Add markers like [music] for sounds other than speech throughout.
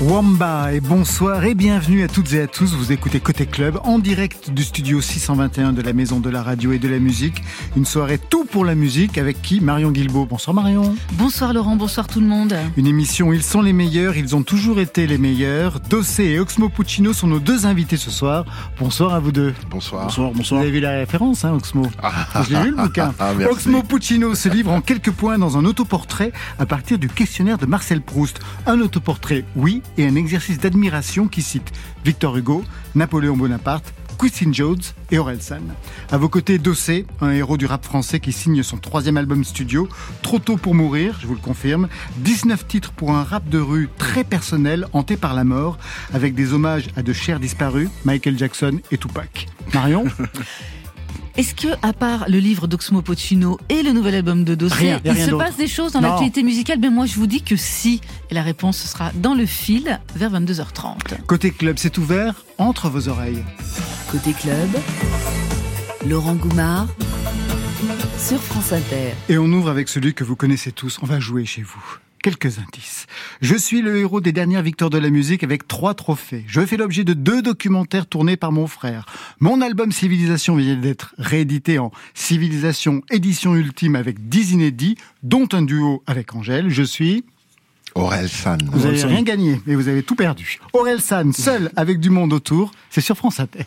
Wamba et bonsoir et bienvenue à toutes et à tous. Vous écoutez Côté Club en direct du studio 621 de la Maison de la Radio et de la Musique. Une soirée tout pour la musique avec qui Marion Guilbault. Bonsoir Marion. Bonsoir Laurent, bonsoir tout le monde. Une émission Ils sont les meilleurs, ils ont toujours été les meilleurs. Dossé et Oxmo Puccino sont nos deux invités ce soir. Bonsoir à vous deux. Bonsoir. Bonsoir, bonsoir. Vous avez vu la référence, hein, Oxmo [laughs] ah. Je l'ai lu le bouquin. Ah, Oxmo Puccino se livre en quelques points dans un autoportrait à partir du questionnaire de Marcel Proust. Un autoportrait, oui, et un exercice d'admiration qui cite Victor Hugo, Napoléon Bonaparte, Quincy Jones et Orelsan. À vos côtés, Dossé, un héros du rap français qui signe son troisième album studio, Trop tôt pour mourir, je vous le confirme. 19 titres pour un rap de rue très personnel, hanté par la mort, avec des hommages à de chers disparus, Michael Jackson et Tupac. Marion? [laughs] Est-ce que, à part le livre d'Oxmo Puccino et le nouvel album de Dossier, il se passe des choses dans l'actualité musicale? Ben moi, je vous dis que si. Et la réponse sera dans le fil vers 22h30. Côté club, c'est ouvert entre vos oreilles. Côté club, Laurent Goumard sur France Inter. Et on ouvre avec celui que vous connaissez tous. On va jouer chez vous quelques indices. Je suis le héros des dernières victoires de la musique avec trois trophées. Je fais l'objet de deux documentaires tournés par mon frère. Mon album Civilisation vient d'être réédité en Civilisation édition ultime avec 10 inédits, dont un duo avec Angèle. Je suis... Aurel San. Vous n'avez rien gagné, mais vous avez tout perdu. Aurel San, seul avec du monde autour, c'est sur France Inter.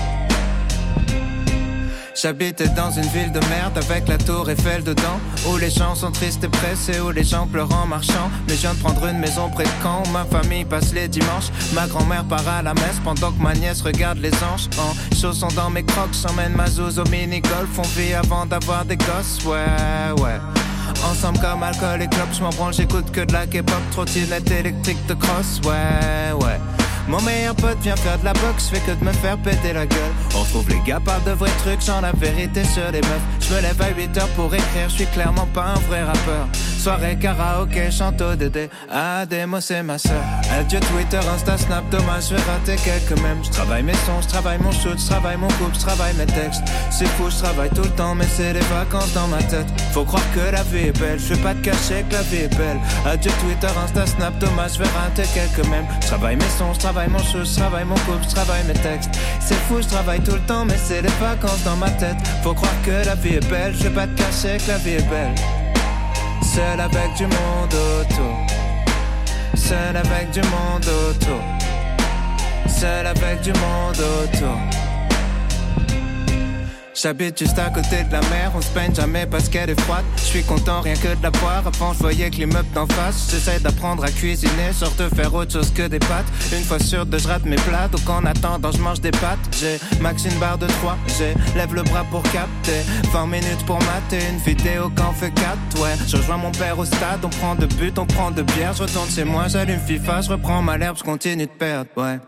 J'habitais dans une ville de merde avec la tour Eiffel dedans Où les gens sont tristes et pressés, où les gens pleurent en marchant. Mais je viens de prendre une maison près de Caen où ma famille passe les dimanches. Ma grand-mère part à la messe pendant que ma nièce regarde les anges. En chaussons dans mes crocs, j'emmène ma zouze au mini-golf. On vit avant d'avoir des gosses, ouais, ouais. Ensemble comme alcool et clopes, je m'en branle, j'écoute que de la K-pop Trottinette électrique de cross, ouais, ouais mon meilleur pote vient faire de la boxe, fait que de me faire péter la gueule. On trouve les gars parlent de vrais trucs, sans la vérité sur les meufs. Je me lève à 8 heures pour écrire, je suis clairement pas un vrai rappeur. Soirée karaoké, chante au Dédé. Moi c'est ma soeur. Adieu Twitter, Insta, Snap, dommage, je vais rater quelques mêmes. Je travaille mes sons, je travaille mon shoot, je travaille mon couple, je travaille mes textes. C'est fou, je travaille tout le temps, mais c'est des vacances dans ma tête. Faut croire que la vie est belle, je vais pas te cacher que la vie est belle. Adieu Twitter, Insta, Snap, dommage, je vais rater quelques mêmes. Je travaille mes sons, je travaille mon shoot, je travaille mon couple, je travaille mes textes. C'est fou, je travaille tout le temps, mais c'est des vacances dans ma tête. Faut croire que la vie est je vais pas te cacher que la vie est belle. Seul avec du monde autour. Seul avec du monde autour. Seul avec du monde autour. J'habite juste à côté de la mer, on se peine jamais parce qu'elle est froide. Je suis content rien que de la boire, avant je voyais que l'immeuble d'en face. J'essaie d'apprendre à cuisiner, genre de faire autre chose que des pâtes. Une fois sûr de je rate mes plats, donc en attendant je mange des pâtes. J'ai max une barre de 3, j'ai lève le bras pour capter. 20 minutes pour mater une vidéo quand fait 4, ouais. Je rejoins mon père au stade, on prend de but, on prend de bière. Je retourne chez moi, j'allume FIFA, je reprends ma l'herbe, je continue de perdre, ouais.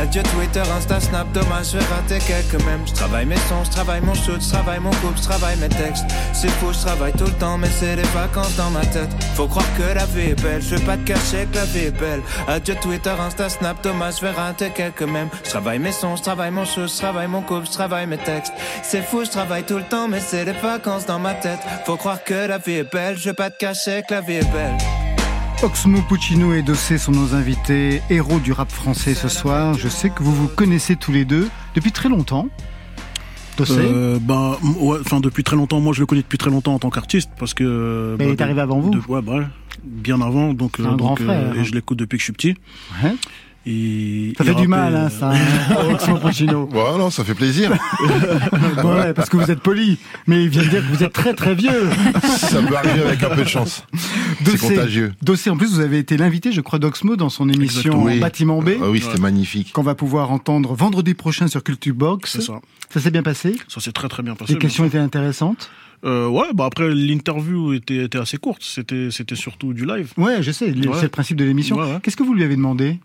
Adieu Twitter, Insta, Snap, dommage, je vais rater quelques mêmes. Je travaille mes sons, je travaille mon shoot, je travaille mon couple, je travaille mes textes. C'est fou, je travaille tout le temps, mais c'est les vacances dans ma tête. Faut croire que la vie est belle, je vais pas te cacher que la vie est belle. Adieu Twitter, Insta, Snap, dommage, je vais rater quelques mêmes. Je travaille mes sons, je travaille mon shoot, je travaille mon couple, je travaille mes textes. C'est fou, je travaille tout le temps, mais c'est les vacances dans ma tête. Faut croire que la vie est belle, je vais pas te cacher que la vie est belle. Oxmo Puccino et Dossé sont nos invités, héros du rap français ce soir. Je sais que vous vous connaissez tous les deux depuis très longtemps. Dossé euh, ben, enfin depuis très longtemps. Moi, je le connais depuis très longtemps en tant qu'artiste parce que. Mais il est bah, arrivé avant vous. ouais, bah, bien avant. Donc, un grand euh, frère. et je l'écoute depuis que je suis petit. Ouais. Ça fait du mal, hein, ça, [laughs] Oxmo Puccino. Ouais, non, ça fait plaisir. [laughs] ouais, parce que vous êtes poli, mais il vient de dire que vous êtes très très vieux. ça peut arriver avec un peu de chance. C'est contagieux. Dossier, en plus, vous avez été l'invité, je crois, d'Oxmo dans son émission Bâtiment B. Ah oui, c'était magnifique. Qu'on va pouvoir entendre vendredi prochain sur Culture Box. Ça s'est bien passé? Ça s'est très très bien passé. Les questions étaient intéressantes? Euh, ouais, bah après l'interview était, était assez courte, c'était c'était surtout du live. Ouais, je sais, c'est le principe de l'émission. Qu'est-ce que vous lui avez demandé?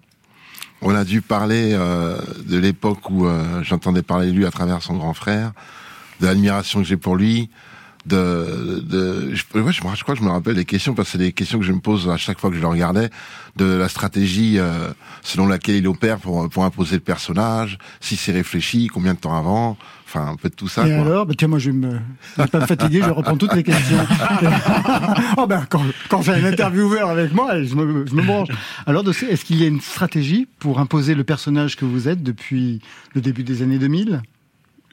On a dû parler euh, de l'époque où euh, j'entendais parler de lui à travers son grand frère, de l'admiration que j'ai pour lui, de, de je, je, crois que je me rappelle des questions parce que c'est des questions que je me pose à chaque fois que je le regardais, de la stratégie euh, selon laquelle il opère pour pour imposer le personnage, si c'est réfléchi, combien de temps avant, enfin un peu de tout ça. Et alors, bah, tiens, moi je vais me, vais pas me fatiguer, je reprends toutes les questions. [laughs] oh ben quand, quand j'ai un intervieweur avec moi, je me, je me branche. Alors, est-ce qu'il y a une stratégie pour imposer le personnage que vous êtes depuis le début des années 2000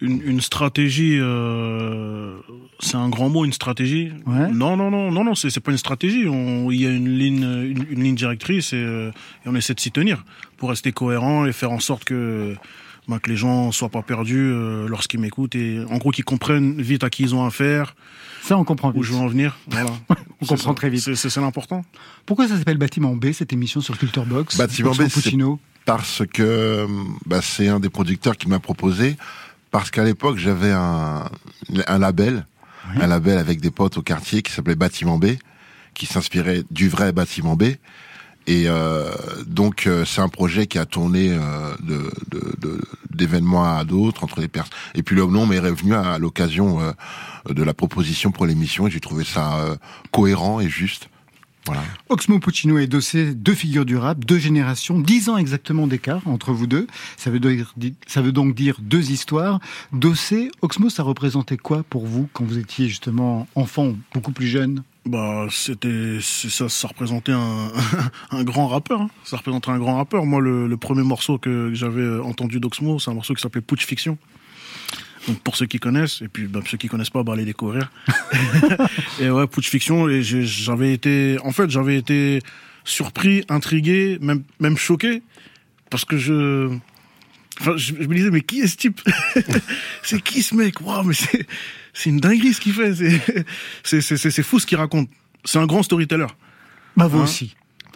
une, stratégie, euh, c'est un grand mot, une stratégie. Non, non, non, non, non, c'est pas une stratégie. Il y a une ligne, une, ligne directrice euh, et, on essaie de s'y tenir pour rester cohérent et faire en sorte que ben, que les gens soient pas perdus euh, lorsqu'ils m'écoutent et en gros qu'ils comprennent vite à qui ils ont affaire. Ça, on comprend Où je veux en venir. Voilà. [laughs] on comprend très vite. C'est l'important. Pourquoi ça s'appelle Bâtiment B, cette émission sur Culture Box Bâtiment B, parce que bah, c'est un des producteurs qui m'a proposé parce qu'à l'époque, j'avais un, un label, un label avec des potes au quartier qui s'appelait Bâtiment B, qui s'inspirait du vrai Bâtiment B. Et euh, donc euh, c'est un projet qui a tourné euh, d'événements à d'autres entre les personnes. Et puis le nom m'est revenu à, l'occasion euh, de la proposition pour l'émission et j'ai trouvé ça cohérent et juste. Oxmo Puccino et Dossé, deux figures du rap, deux générations, dix ans exactement d'écart entre vous deux. Ça veut, ça veut donc dire deux histoires. Dossé, Oxmo, ça représentait quoi pour vous quand vous étiez justement enfant, beaucoup plus jeune? Bah, c'était, ça, ça représentait un, [laughs] un grand rappeur. Hein. Ça représentait un grand rappeur. Moi, le, le premier morceau que j'avais entendu d'Oxmo, c'est un morceau qui s'appelait Putsch Fiction. Donc pour ceux qui connaissent, et puis bah, ceux qui connaissent pas, bah, allez découvrir. [laughs] et ouais, Putsch Fiction, et j'avais été, en fait, j'avais été surpris, intrigué, même, même choqué, parce que je, enfin, je, me disais, mais qui est ce type [laughs] C'est qui ce mec Waouh, mais c'est, c'est une dinguerie ce qu'il fait. C'est, c'est, c'est, fou ce qu'il raconte. C'est un grand storyteller. Bah vous hein aussi.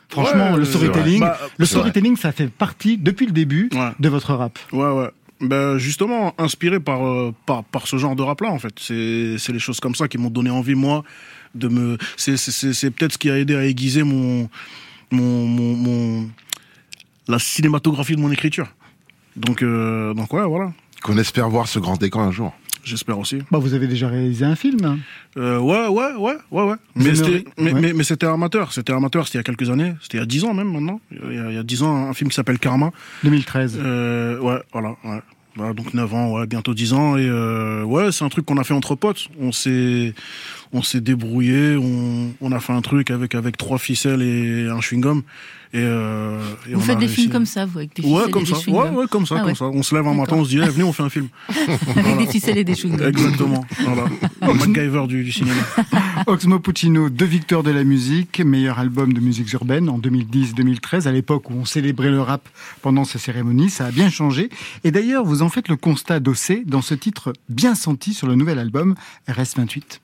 Franchement, le storytelling, bah, le storytelling, ça fait partie depuis le début de votre rap. Ouais, ouais. Ben justement, inspiré par, euh, par, par ce genre de rap-là, en fait. C'est, c'est les choses comme ça qui m'ont donné envie, moi, de me. C'est, c'est, c'est peut-être ce qui a aidé à aiguiser mon, mon, mon, la cinématographie de mon écriture. Donc, euh, donc ouais, voilà. Qu'on espère voir ce grand écran un jour. J'espère aussi. Bah, vous avez déjà réalisé un film euh, Ouais, ouais, ouais, ouais, ouais. Mais c'était, mais, mais, c'était amateur. C'était amateur, c'était il y a quelques années. C'était il y a 10 ans même maintenant. Il y a, il y a 10 ans, un film qui s'appelle Karma. 2013. Euh, ouais, voilà, ouais. Voilà, donc 9 ans, ouais, bientôt 10 ans. Et euh, ouais, c'est un truc qu'on a fait entre potes. On s'est, on s'est débrouillé. On, on a fait un truc avec avec trois ficelles et un chewing gum. Et, euh, et vous faites des films comme ça, vous, avec des ficelles ouais, comme et ça. ouais, ouais, comme ça, comme ça. On se lève un matin, on se dit, eh, venez, on fait un film. [laughs] avec des ficelles et des chewing Exactement. Voilà. [laughs] Le MacGyver du, du cinéma. [laughs] Oxmo Puccino, deux victoires de la musique, meilleur album de musique urbaine en 2010-2013, à l'époque où on célébrait le rap pendant ces cérémonies. Ça a bien changé. Et d'ailleurs, vous en faites le constat d'OC dans ce titre bien senti sur le nouvel album RS28.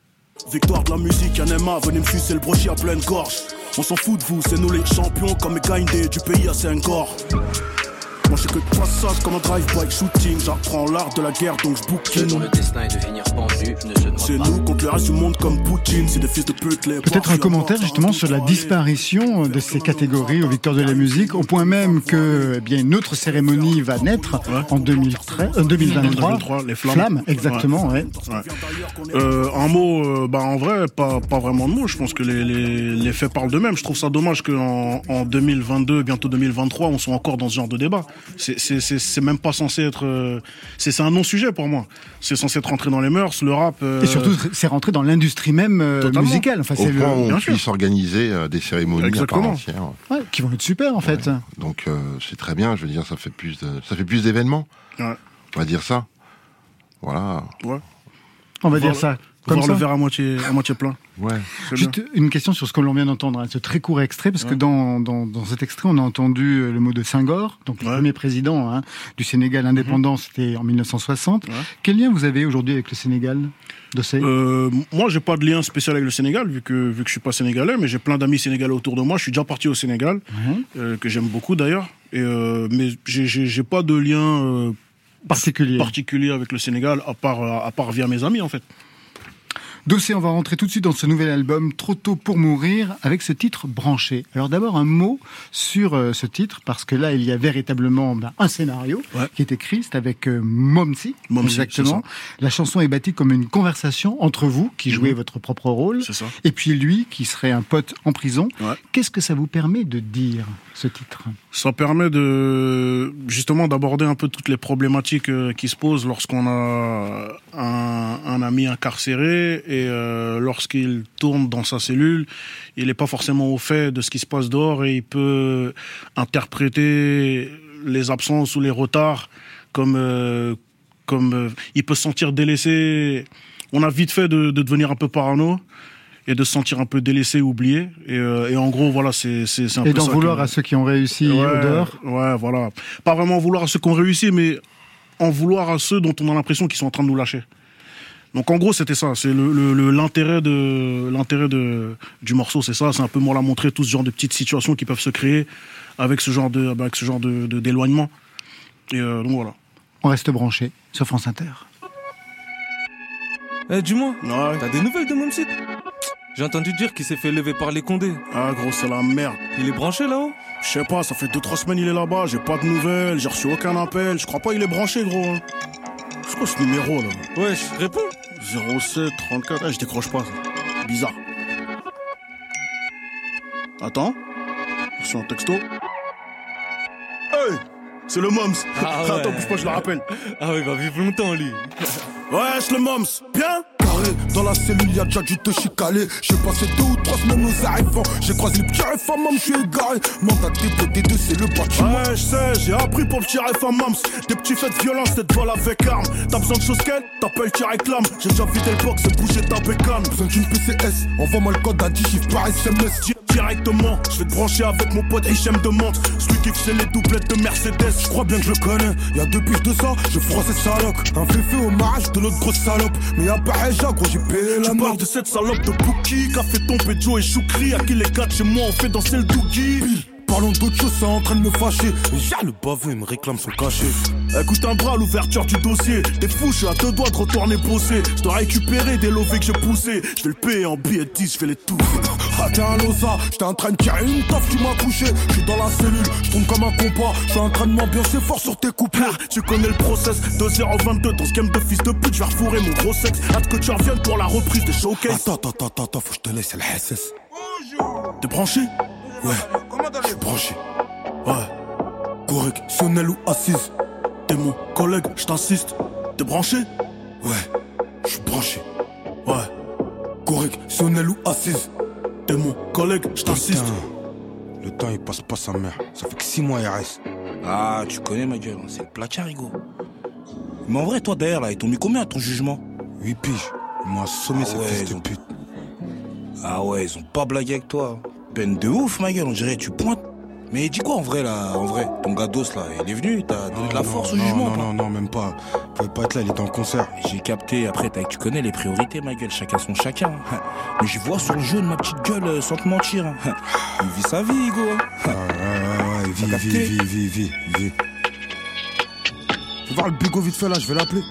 Victoire de la musique, un MA, venez me sucer le brochet à pleine gorge. On s'en fout de vous, c'est nous les champions comme les du pays à 5 je que de passage comme un drive-by shooting. J'apprends l'art de la guerre donc je bouquine. dont le destin est de finir pendu ne se C'est nous contre le reste du monde comme Poutine. C'est des fils de pute les Peut-être un commentaire justement sur la disparition de ces catégories aux victoires de la musique, au point même que eh bien une autre cérémonie va naître en 2013, 2023. Les flammes. exactement, ouais. Euh, un mot, euh, bah en vrai, pas, pas vraiment de mots. Je pense que les, les, les faits parlent d'eux-mêmes. Je trouve ça dommage qu'en en 2022, bientôt 2023, on soit encore dans ce genre de débat. C'est même pas censé être. Euh, c'est un non-sujet pour moi. C'est censé être rentré dans les mœurs, le rap. Euh, Et surtout, c'est rentré dans l'industrie même euh, musicale. Enfin, Au point on puisse organiser des cérémonies Exactement. Ouais, qui vont être super en fait. Donc c'est très bien. Je veux dire, ça fait plus de, ça fait plus d'événements. On va dire ça. Voilà. On va dire ça. Voir le verre à moitié, à moitié plein. Ouais. Juste une question sur ce qu'on vient d'entendre, hein, ce très court extrait, parce que dans, dans, dans, cet extrait, on a entendu euh, le mot de Senghor, donc le premier président hein, du Sénégal indépendant, mhm. c'était en 1960. Quel lien vous avez aujourd'hui avec le Sénégal euh, moi, j'ai pas de lien spécial avec le Sénégal, vu que, vu que je suis pas sénégalais, mais j'ai plein d'amis sénégalais autour de moi. Je suis déjà parti au Sénégal, euh, que j'aime beaucoup d'ailleurs. Et, euh, mais j'ai pas de lien euh, particulier. particulier avec le Sénégal, à part, à part via mes amis, en fait. Dossier, on va rentrer tout de suite dans ce nouvel album, Trop tôt pour mourir, avec ce titre branché. Alors d'abord un mot sur euh, ce titre, parce que là il y a véritablement ben, un scénario qui est écrit, c'est avec euh, Momsi, exactement. La chanson est bâtie comme une conversation entre vous, qui mhm. jouez votre propre rôle, et puis lui, qui serait un pote en prison. Qu'est-ce que ça vous permet de dire, ce titre? Ça permet de justement d'aborder un peu toutes les problématiques euh, qui se posent lorsqu'on a un, un ami incarcéré et euh, lorsqu'il tourne dans sa cellule, il n'est pas forcément au fait de ce qui se passe dehors et il peut interpréter les absences ou les retards comme euh, comme euh, il peut se sentir délaissé. On a vite fait de, de, devenir un peu parano et de se sentir un peu délaissé, oublié. Et, et en gros, voilà, c'est c'est un et d'en vouloir à ceux qui ont réussi ouais, au dehors. Ouais, voilà. Pas vraiment vouloir à ceux qui ont réussi, mais en vouloir à ceux dont on a l'impression qu'ils sont en train de nous lâcher. Donc en gros c'était ça, c'est l'intérêt de l'intérêt de du morceau, c'est ça, c'est un peu moi la montrer tout ce genre de petites situations qui peuvent se créer avec ce genre de avec ce genre de d'éloignement. Et euh, donc voilà. On reste branché sur France Inter. Eh dis-moi, t'as des nouvelles de mon site J'ai entendu dire qu'il s'est fait lever par les condés. Ah gros c'est la merde. Il est branché là-haut? Je sais pas, ça fait 2-3 semaines il est là-bas, j'ai pas de nouvelles, j'ai reçu aucun appel, je crois pas il est branché gros. Hein. C'est quoi ce numéro là? Ouais, je réponds. 07 34. Eh, je décroche pas. Bizarre. Attends. Reçu un texto. Hey C'est le Moms ah [laughs] ouais. Attends, bouge pas, je le rappelle. Ah ouais, bah vive longtemps lui. ouais, c'est le Moms. Bien dans la cellule, y'a déjà du te chicaler. J'ai passé deux ou trois semaines aux arrivants. J'ai croisé le petit RFA, mam, j'suis égaré. Mandat des deux, c'est le bâtiment. Ouais, j'sais, j'ai appris pour le petit RFA, mams. Des petits faits de violence, t'es vol avec arme. T'as besoin de choses qu'elle, t'appelles, tu réclames. J'ai déjà vidé le box et bougé ta bécane. Besoin d'une PCS, envoie-moi le code à 10 chiffres par SMS directement. Je vais te brancher avec mon pote Hichem de Monte. Celui qui faisait les doublettes de Mercedes. Je crois bien que je le connais. Y'a deux piges de ça, je froisse cette salope. Un féfé au mariage de l'autre grosse salope. Mais y'a pas Eja, gros, j'ai payé la parles de cette salope de Bookie. Qu'a fait tomber Joe et Choukri. À qui les quatre chez moi on fait danser le Doogie. Parlons d'autre chose, c'est en train de me fâcher. Ja, le baveux, il me réclame son cachet. Écoute un bras l'ouverture du dossier. T'es fou, je suis à deux doigts de retourner bosser. Je dois récupérer des lovés que j'ai poussés. Je vais le payer en billets de 10, je vais les tout. Ah, tiens, Losa, j'étais en train de tirer une toffe, tu m'as couché. Je suis dans la cellule, je tourne comme un compas. Je suis en train de m'ambiancer fort sur tes couples. Ah, tu connais le process. 2-0-22 dans ce game de fils de pute, je vais refourrer mon gros sexe. Hâte que tu reviennes pour la reprise des showcases. Attends, attends, attends, attends, faut que je te laisse, le SS. T'es branché? Ouais, je suis branché. Ouais. Correctionnel ou assise. T'es mon collègue, je t'assiste. T'es branché? Ouais, je suis branché. Ouais. Correctionnel ou assise. T'es mon collègue, je t'assiste. Le temps il passe pas sa mère. Ça fait que 6 mois RS. Ah, tu connais ma gueule, c'est le placard, Rigo. Mais en vrai, toi derrière là, ils t'ont mis combien à ton jugement? 8 piges. Ils m'ont assommé ah cette de pute. Ah ouais, ils ont pas blagué avec toi. Peine de ouf, ma gueule, on dirait tu pointes mais dis quoi en vrai là, en vrai Ton gados là, il est venu, t'as donné de la force au jugement Non, non, non, même pas. Il pouvait pas être là, il était en concert. J'ai capté, après tu connais les priorités ma gueule, chacun son chacun. Mais je vois sur le jaune ma petite gueule euh, sans te mentir. Il vit sa vie, Hugo. Ah, ouais, ouais, ouais, vis, vis, vis, vis, vis, vis. Fais voir le bigot vite fait là, je vais l'appeler.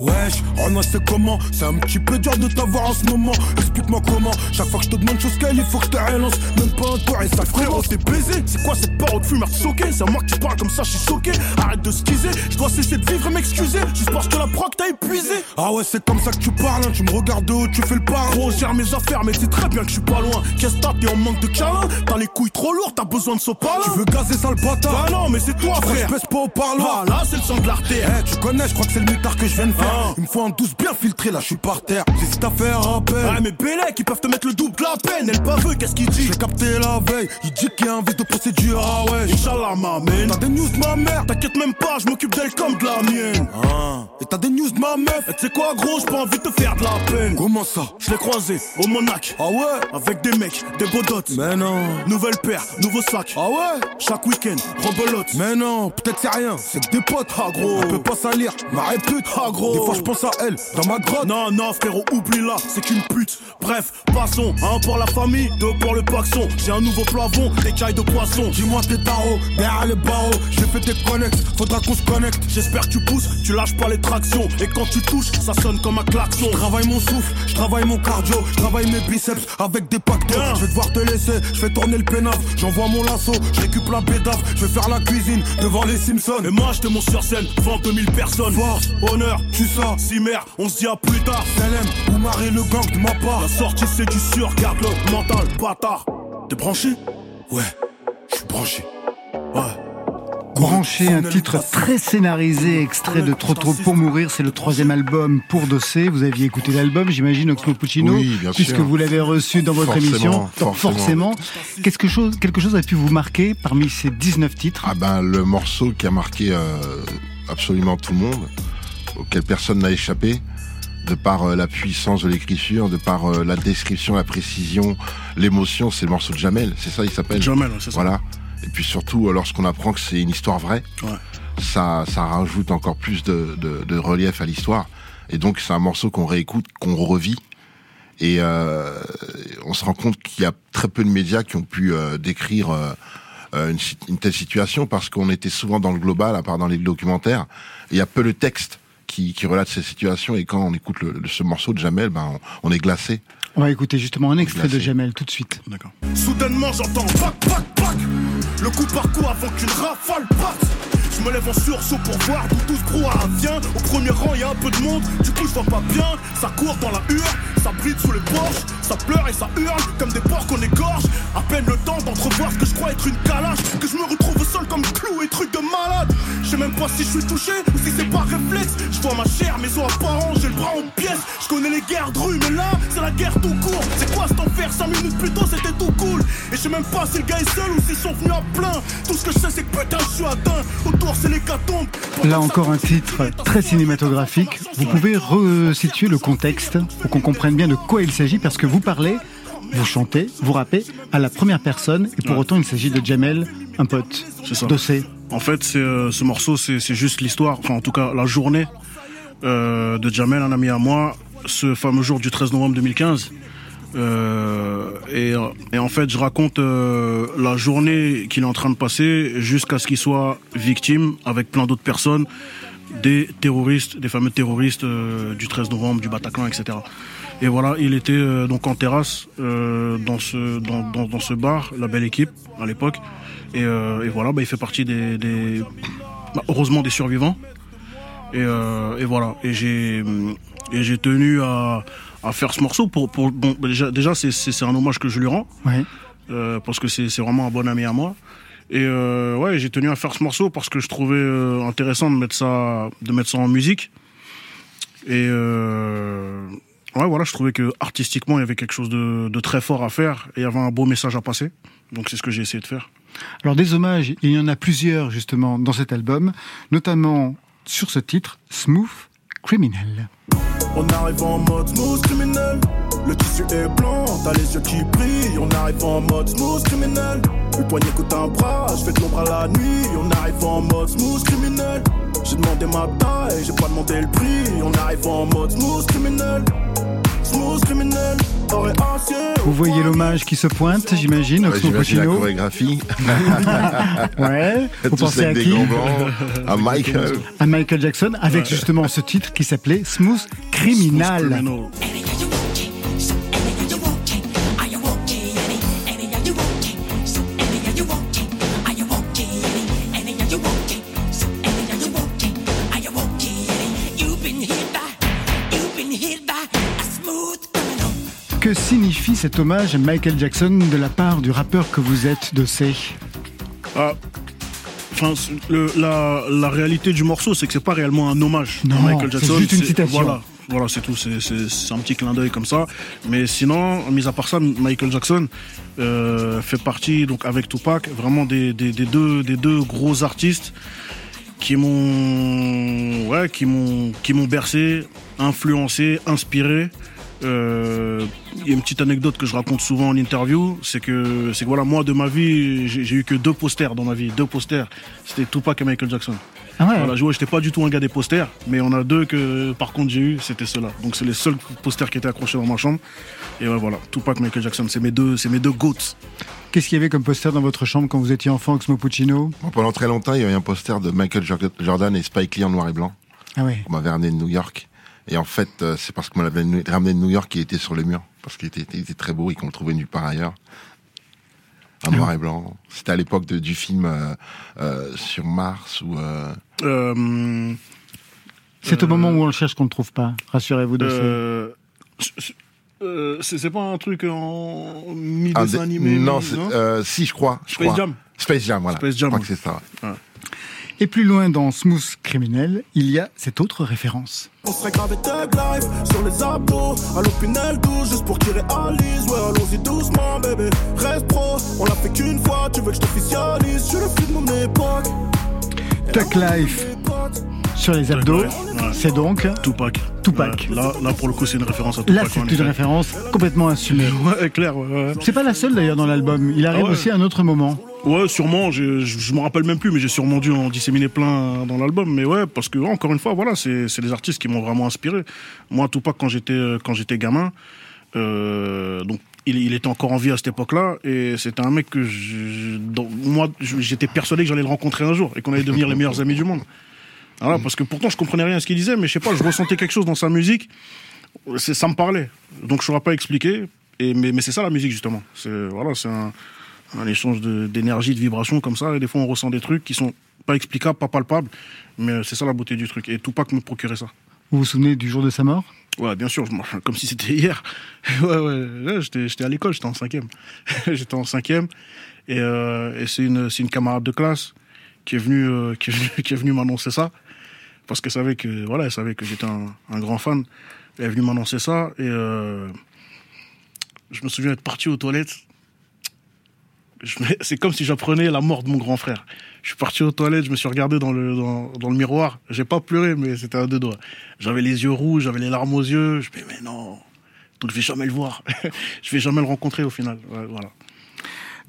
Wesh, Renoir c'est comment? C'est un petit peu dur de t'avoir en ce moment. Explique-moi comment. Chaque fois que je te demande chose qu'elle, il faut que je te relance. Même pas un tour et ça Frérot, t'es baisé C'est quoi cette parole de fumeur soquée C'est à moi que tu parles comme ça, je suis choqué. Arrête de skizer Je dois cesser de vivre et m'excuser. Juste parce que la proc t'a épuisé. Ah ouais, c'est comme ça que tu parles hein. Tu me regardes de haut, tu fais le pas Gros, gère mes affaires, mais c'est très bien que je suis pas loin. Qu'est-ce que t'as, t'es en manque de câlin T'as les couilles trop lourdes, t'as besoin de sopalin Tu veux gazer ça le bâtard. Bah non, mais c'est toi, frère. Je pas au parloir. Ah là, c'est le sang de l'artère. Eh, tu connais, je crois que c'est le mitard que je viens de faire. Il me faut un douce bien filtré, là je suis par terre. J'hésite à faire appel. Ouais, mais Bélec, ils peuvent te mettre le double de la peine. Elle pas veut, qu'est-ce qu'il dit? J'ai capté la veille, il dit qu'il y a un vice de procédure. Ah ouais, Inch'Allah, m'amène. T'as des news de ma mère, T'inquiète même pas, je m'occupe d'elle comme de la mienne. Ah. Et t'as des news de ma meuf? Et tu sais quoi, gros, j'ai pas envie de te faire de la peine. Comment ça? Je l'ai croisé au Monac. Ah ouais? Avec des mecs, des beaux dots. Mais non. Nouvelle paire, nouveau sac. Ah ouais? Chaque week-end, rebelote. Mais non, peut-être c'est rien, c'est que des potes. Ah gros, On peut pas salir, ma répute. Ah gros, Des fois je pense à elle, dans ma grotte. Non, non, frérot, oublie-la, c'est qu'une pute. Bref, passons. Un pour la famille, deux pour le paxon. J'ai un nouveau plafond, des cailles de poisson. Dis-moi tes tarots, derrière les barreaux. J'ai fait des connects, faudra qu'on se connecte. J'espère que tu pousses, tu lâches pas les tractions. Et quand tu touches, ça sonne comme un klaxon. Je travaille mon souffle, je travaille mon cardio, je travaille mes biceps avec des pactos. Bien. Je vais devoir te laisser, je fais tourner le pénaf. J'envoie mon lasso, je récupère la bédave. Je vais faire la cuisine devant les Simpsons. Et moi, j'étais mon sur scène, devant 2000 personnes. Force, honneur, tu ça, si mère, on se dit à plus tard. Salem, ou Marie le gang de ma part. La sortie, c'est du sûr, garde le mental, bâtard. T'es branché? Ouais, je suis branché. Ouais. Branché, un titre très scénarisé, extrait de Trop Trop pour mourir. C'est le troisième album pour Dossé. Vous aviez écouté l'album, j'imagine, Oxmo Puccino, Oui, bien puisque sûr. vous l'avez reçu dans votre Forcément, émission. Forcément. forcément, quelque chose, quelque chose a pu vous marquer parmi ces 19 titres? Ah ben le morceau qui a marqué euh, absolument tout le monde, auquel personne n'a échappé, de par euh, la puissance de l'écriture, de par euh, la description, la précision, l'émotion, c'est le morceau de Jamel, c'est ça il s'appelle Jamel, c'est ça. Voilà. Et puis surtout, euh, lorsqu'on apprend que c'est une histoire vraie, Ouais. ça, ça rajoute encore plus de, de, de relief à l'histoire. Et donc c'est un morceau qu'on réécoute, qu'on revit. Et euh, on se rend compte qu'il y a très peu de médias qui ont pu euh, décrire euh, une, une telle situation parce qu'on était souvent dans le global, à part dans les documentaires. Il y a peu de textes qui, qui relatent ces situations. Et quand on écoute le, ce morceau de Jamel, ben on est glacé. On va écouter justement un extrait de. Jamel tout de suite. D'accord. Soudainement, j'entends pac, pac, pac. Le coup par coup avant qu'une rafale parte. Je me lève en sursaut pour voir d'où tout ce brouhaha vient. Au premier rang, y a un peu de monde, du coup je vois pas bien. Ça court dans la hure, ça brille sous les porches. Ça pleure et ça hurle comme des porcs qu'on égorge. À peine le temps d'entrevoir ce que je crois être une calache. Que je me retrouve au sol comme clou et truc de malade. Je sais même pas si je suis touché ou si c'est par réflexe. Je vois ma chair, mes os apparents, j'ai le bras en pièces. Je connais les guerres de rue, mais là, c'est la guerre tout court. C'est quoi cet enfer? 5 minutes plus tôt, c'était tout cool. Et je sais même pas si le gars est seul ou s'ils sont venus à plein. Tout ce que je sais, c'est que putain, je suis atteint. Autour, c'est l'hécatombe. Là encore un titre très cinématographique. Vous pouvez resituer le contexte pour qu'on comprenne bien de quoi il s'agit parce que vous parlez, vous chantez, vous rappez à la première personne et pour autant il s'agit de Jamel, un pote. C'est ça. Dossé. En fait, c'est, euh, ce morceau, c'est c'est juste l'histoire, enfin en tout cas la journée euh, de Jamel, un ami à moi, ce fameux jour du 13 novembre 2015. Euh, et, euh, et en fait, je raconte euh, la journée qu'il est en train de passer jusqu'à ce qu'il soit victime, avec plein d'autres personnes, des terroristes, des fameux terroristes du 13 novembre, du Bataclan, etc. Et voilà, il était donc en terrasse dans ce dans, dans, ce bar, la belle équipe à l'époque. Et, voilà, bah, il fait partie des, bah, heureusement des survivants. Et, et voilà, et j'ai et j'ai tenu à, à faire ce morceau pour pour bon déjà déjà c'est un hommage que je lui rends Ouais. euh, parce que c'est c'est vraiment un bon ami à moi. Et euh, ouais, j'ai tenu à faire ce morceau parce que je trouvais euh, intéressant de mettre ça, de mettre ça en musique. Et euh, ouais, voilà, je trouvais que artistiquement il y avait quelque chose de, de très fort à faire et il y avait un beau message à passer. Donc c'est ce que j'ai essayé de faire. Alors des hommages, il y en a plusieurs justement dans cet album, notamment sur ce titre, Smooth Criminal. On arrive en mode smooth criminel. Le tissu est blanc, t'as les yeux qui brillent. On arrive en mode smooth criminel. Le poignet coûte un bras, je fais de l'ombre à la nuit. On arrive en mode smooth criminel. J'ai demandé ma taille, j'ai pas demandé le prix. On arrive en mode smooth criminel. Vous voyez l'hommage qui se pointe, j'imagine, Ouais, Oxmo J'imagine la chorégraphie. [laughs] Ouais. [laughs] Vous Tous pensez à avec qui. [laughs] À Michael. À Michael Jackson, avec justement ce titre qui s'appelait Smooth Criminal. Smooth Criminal. Que signifie cet hommage à Michael Jackson de la part du rappeur que vous êtes, Dossé Ah, enfin, la, la, réalité du morceau, c'est que c'est pas réellement un hommage non, à Michael Jackson. C'est juste une citation. Voilà, voilà, c'est tout. C'est un petit clin d'œil comme ça. Mais sinon, mis à part ça, Michael Jackson euh, fait partie, donc avec Tupac, vraiment des, des, des, deux, des deux gros artistes qui m'ont, ouais, qui m'ont, qui m'ont bercé, influencé, inspiré. Euh, il y a une petite anecdote que je raconte souvent en interview, c'est que, c'est que voilà, moi de ma vie, j'ai eu que deux posters dans ma vie, deux posters. C'était Tupac et Michael Jackson. Ah ouais. Voilà, je j'étais pas du tout un gars des posters, mais on a deux que par contre j'ai eu, c'était ceux-là. Donc c'est les seuls posters qui étaient accrochés dans ma chambre. Et ouais, voilà, Tupac, Michael Jackson, c'est mes deux, c'est mes deux goats. Qu'est-ce qu'il y avait comme poster dans votre chambre quand vous étiez enfant, Oxmo Puccino? Pendant très longtemps, il y avait un poster de Michael Jordan et Spike Lee en noir et blanc. Ah ouais. On m'avait ramené de New York. Et en fait, euh, c'est parce qu'on m'avait ramené de New York qu'il était sur le mur. Parce qu'il était, était, très beau et qu'on le trouvait nulle part ailleurs en noir et blanc. C'était à l'époque du film euh, euh, sur Mars ou. Euh, c'est au moment où on le cherche qu'on ne le trouve pas. Rassurez-vous de ça. c'est pas un truc en mi-dessin animé Non, si, je crois. Je Space crois. Jam. Space Jam, voilà. Space Jam. Je crois que c'est ça. Et plus loin dans Smooth Criminel, il y a cette autre référence. On serait gravé Tug Life sur les abdos. À l'opinel 12, juste pour tirer Alice. Ouais, allons-y doucement, bébé. Reste pro, on l'a fait qu'une fois. Tu veux que je t'officialise? Je le fais de mon époque. Tug Life sur les abdos, c'est donc Tupac. Tupac. là, là, pour le coup, c'est une référence à Tupac. Là, c'est une référence complètement assumée. [laughs] Ouais, clair. C'est pas la seule d'ailleurs dans l'album. Il arrive ah aussi à un autre moment. Ouais, sûrement. Je, je, me rappelle même plus, mais j'ai sûrement dû en disséminer plein dans l'album. Mais ouais, parce que encore une fois, voilà, c'est des artistes qui m'ont vraiment inspiré. Moi, Tupac, quand j'étais quand j'étais gamin, euh, donc il, était encore en vie à cette époque-là, et c'était un mec que moi, j'étais persuadé que j'allais le rencontrer un jour et qu'on allait devenir les meilleurs amis du monde. Voilà, parce que pourtant je comprenais rien à ce qu'il disait, mais je sais pas, je ressentais quelque chose dans sa musique, ça me parlait. Donc je saurais pas expliquer, mais, c'est ça la musique justement. C'est voilà, c'est un, un, échange d'énergie, de, de vibrations comme ça, et des fois on ressent des trucs qui sont pas explicables, pas palpables, mais c'est ça la beauté du truc. Et Tupac me procurait ça. Vous vous souvenez du jour de sa mort? Ouais, bien sûr, comme si c'était hier. [laughs] ouais, ouais, j'étais à l'école, j'étais en cinquième. [laughs] j'étais en cinquième, et, euh, et c'est une, camarade de classe qui est venue, euh, [laughs] qui est venue, m'annoncer ça parce qu'elle savait que voilà, elle savait que j'étais un, un, grand fan. Elle est venue m'annoncer ça et euh, je me souviens être parti aux toilettes. C'est comme si j'apprenais la mort de mon grand frère. Je suis parti aux toilettes, je me suis regardé dans le, dans, dans le miroir. J'ai pas pleuré, mais c'était à deux doigts. J'avais les yeux rouges, j'avais les larmes aux yeux. Je me mais non, donc je vais jamais le voir. [laughs] je vais jamais le rencontrer au final. Voilà.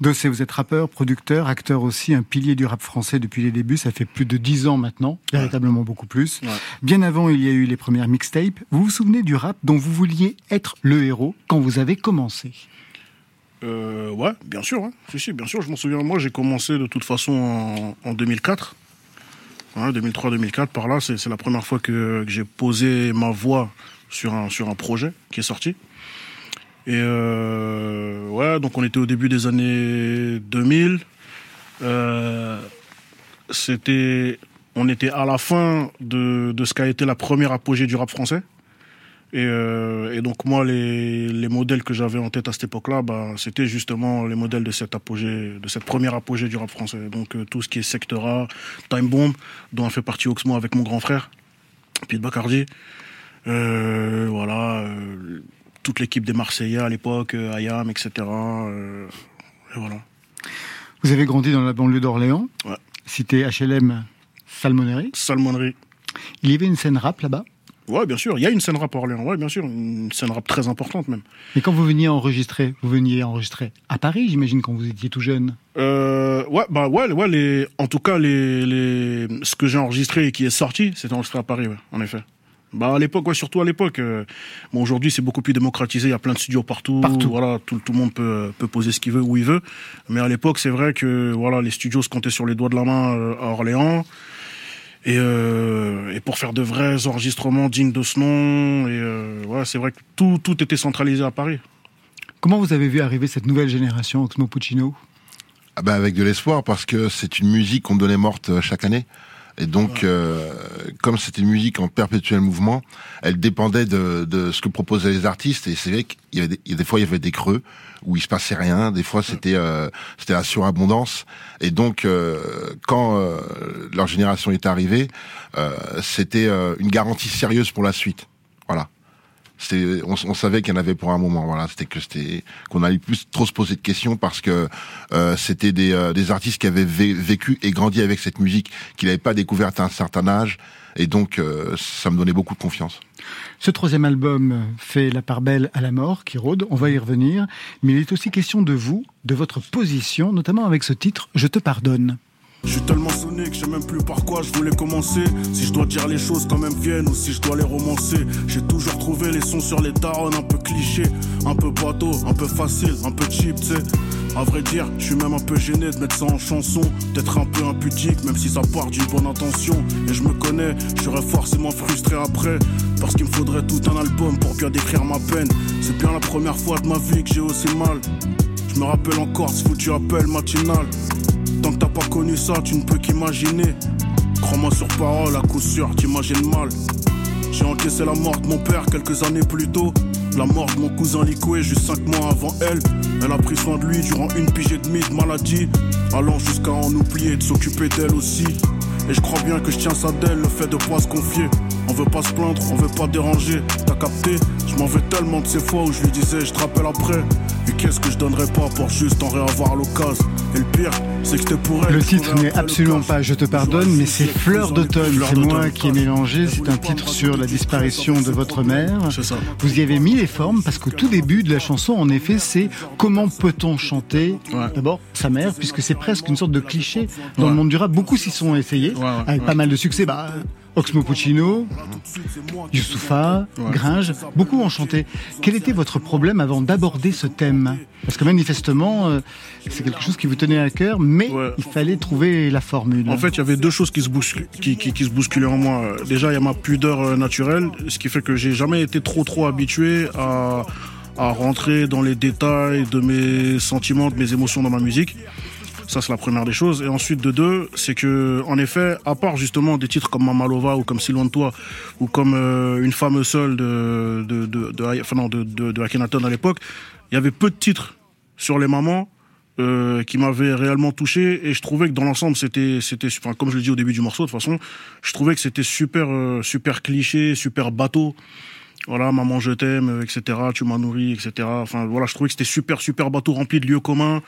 Dossé, vous êtes rappeur, producteur, acteur aussi, un pilier du rap français depuis les débuts. Ça fait plus de dix ans maintenant, véritablement beaucoup plus. Ouais. Bien avant, il y a eu les premières mixtapes. Vous vous souvenez du rap dont vous vouliez être le héros quand vous avez commencé? Euh, Ouais, bien sûr. Hein. Si, si, bien sûr, je m'en souviens. Moi, j'ai commencé de toute façon en, en 2004. Hein, 2003-2004, par là, c'est la première fois que, que j'ai posé ma voix sur un, sur un projet qui est sorti. Et euh, ouais, donc on était au début des années 2000. Euh, c'était, on était à la fin de, de ce qu'a été la première apogée du rap français. Et, euh, et donc moi, les, les modèles que j'avais en tête à cette époque-là, bah, c'était justement les modèles de cette apogée, de cette première apogée du rap français. Donc euh, tout ce qui est Sectora, Time Bomb, dont a fait partie Oxmo avec mon grand frère, Pete Bacardi. Euh, voilà toute l'équipe des Marseillais à l'époque, Ayam, etc. Et voilà. Vous avez grandi dans la banlieue d'Orléans, ouais. cité HLM Salmonnerie. Salmonnerie. Il y avait une scène rap là-bas? Ouais, bien sûr. Il y a une scène rap à Orléans. Ouais, bien sûr. Une scène rap très importante même. Et quand vous veniez enregistrer, vous veniez enregistrer à Paris, j'imagine, quand vous étiez tout jeune euh, Ouais, bah ouais, ouais les, en tout cas, les, les, ce que j'ai enregistré et qui est sorti, c'était enregistré à Paris, ouais, en effet. Bah à l'époque, ouais, surtout à l'époque. Euh, bon, aujourd'hui, c'est beaucoup plus démocratisé. Il y a plein de studios partout. Partout. Voilà, tout, tout le monde peut, peut poser ce qu'il veut où il veut. Mais à l'époque, c'est vrai que voilà, les studios se comptaient sur les doigts de la main euh, à Orléans. Et, euh, et pour faire de vrais enregistrements dignes de ce nom, et euh, ouais, c'est vrai que tout, tout était centralisé à Paris. Comment vous avez vu arriver cette nouvelle génération, Oxmo Puccino? Ah ben Avec de l'espoir, parce que c'est une musique qu'on me donnait morte chaque année. Et donc, euh, comme c'était une musique en perpétuel mouvement, elle dépendait de, de ce que proposaient les artistes. Et c'est vrai qu'il y avait des, des, fois il y avait des creux où il se passait rien. Des fois c'était euh, c'était la surabondance. Et donc, euh, quand euh, leur génération est arrivée, c'était une garantie sérieuse pour la suite. Voilà on, savait qu'il y en avait pour un moment. C'était qu'on allait plus trop se poser de questions parce que euh, c'était des, euh, des artistes qui avaient vécu et grandi avec cette musique, qu'ils n'avaient pas découverte à un certain âge, et donc euh, ça me donnait beaucoup de confiance. Ce troisième album fait la part belle à la mort, qui rôde. On va y revenir, mais il est aussi question de vous, de votre position, notamment avec ce titre "Je te pardonne". Je suis tellement sonné que je sais même plus par quoi je voulais commencer. Si je dois dire les choses quand même viennent ou si je dois les romancer. J'ai toujours trouvé les sons sur les darons un peu clichés, un peu bateau, un peu facile, un peu cheap, tu sais. À vrai dire, je suis même un peu gêné de mettre ça en chanson, d'être un peu impudique, même si ça part d'une bonne intention. Et je me connais, je serais forcément frustré après, parce qu'il me faudrait tout un album pour bien décrire ma peine. C'est bien la première fois de ma vie que j'ai aussi mal. Je me rappelle encore ce foutu appel matinal. Tant que t'as pas connu ça, tu ne peux qu'imaginer. Crois-moi sur parole, à coup sûr, t'imagines mal. J'ai encaissé la mort de mon père quelques années plus tôt. La mort de mon cousin Likoué juste 5 mois avant elle. Elle a pris soin de lui durant une pige et demie de maladie. Allant jusqu'à en oublier de s'occuper d'elle aussi. Et je crois bien que je tiens ça d'elle, le fait de pas se confier. On veut pas se plaindre, on veut pas déranger. T'as capté? Je m'en vais tellement de ces fois où je lui disais, je te rappelle après. Et qu'est-ce que je donnerais pas pour juste en réavoir l'occasion Et le pire, c'est que c'était pour elle. Le titre n'est absolument pas Je te pardonne, mais c'est Fleur d'automne. C'est moi qui ai mélangé. C'est un titre sur la disparition de votre mère. Ça. Vous y avez mis les formes parce qu'au tout début de la chanson, en effet, c'est comment peut-on chanter d'abord sa mère, puisque c'est presque une sorte de cliché dans le monde du rap. Beaucoup s'y sont essayés, avec pas mal de succès. Bah, Oxmo Puccino, Youssoufa, Gringe, beaucoup ont chanté. Quel était votre problème avant d'aborder ce thème? Parce que manifestement, euh, c'est quelque chose qui vous tenait à cœur, mais il fallait trouver la formule. En fait, il y avait deux choses qui se, qui, se bousculaient en moi. Déjà, il y a ma pudeur euh, naturelle, ce qui fait que j'ai jamais été trop trop habitué à, à rentrer dans les détails de mes sentiments, de mes émotions dans ma musique. Ça, c'est la première des choses. Et ensuite, de deux, c'est que, en effet, à part justement des titres comme Mamalova ou comme Si loin de toi ou comme euh, Une femme seule de, de, de, de, enfin non, de, de, de Akhenaton à l'époque, il y avait peu de titres sur les mamans euh, qui m'avaient réellement touché. Et je trouvais que dans l'ensemble c'était c'était comme je le dis au début du morceau de toute façon je trouvais que c'était super euh, super cliché super bateau. Voilà maman je t'aime etc tu m'as nourri etc enfin voilà je trouvais que c'était super super bateau rempli de lieux communs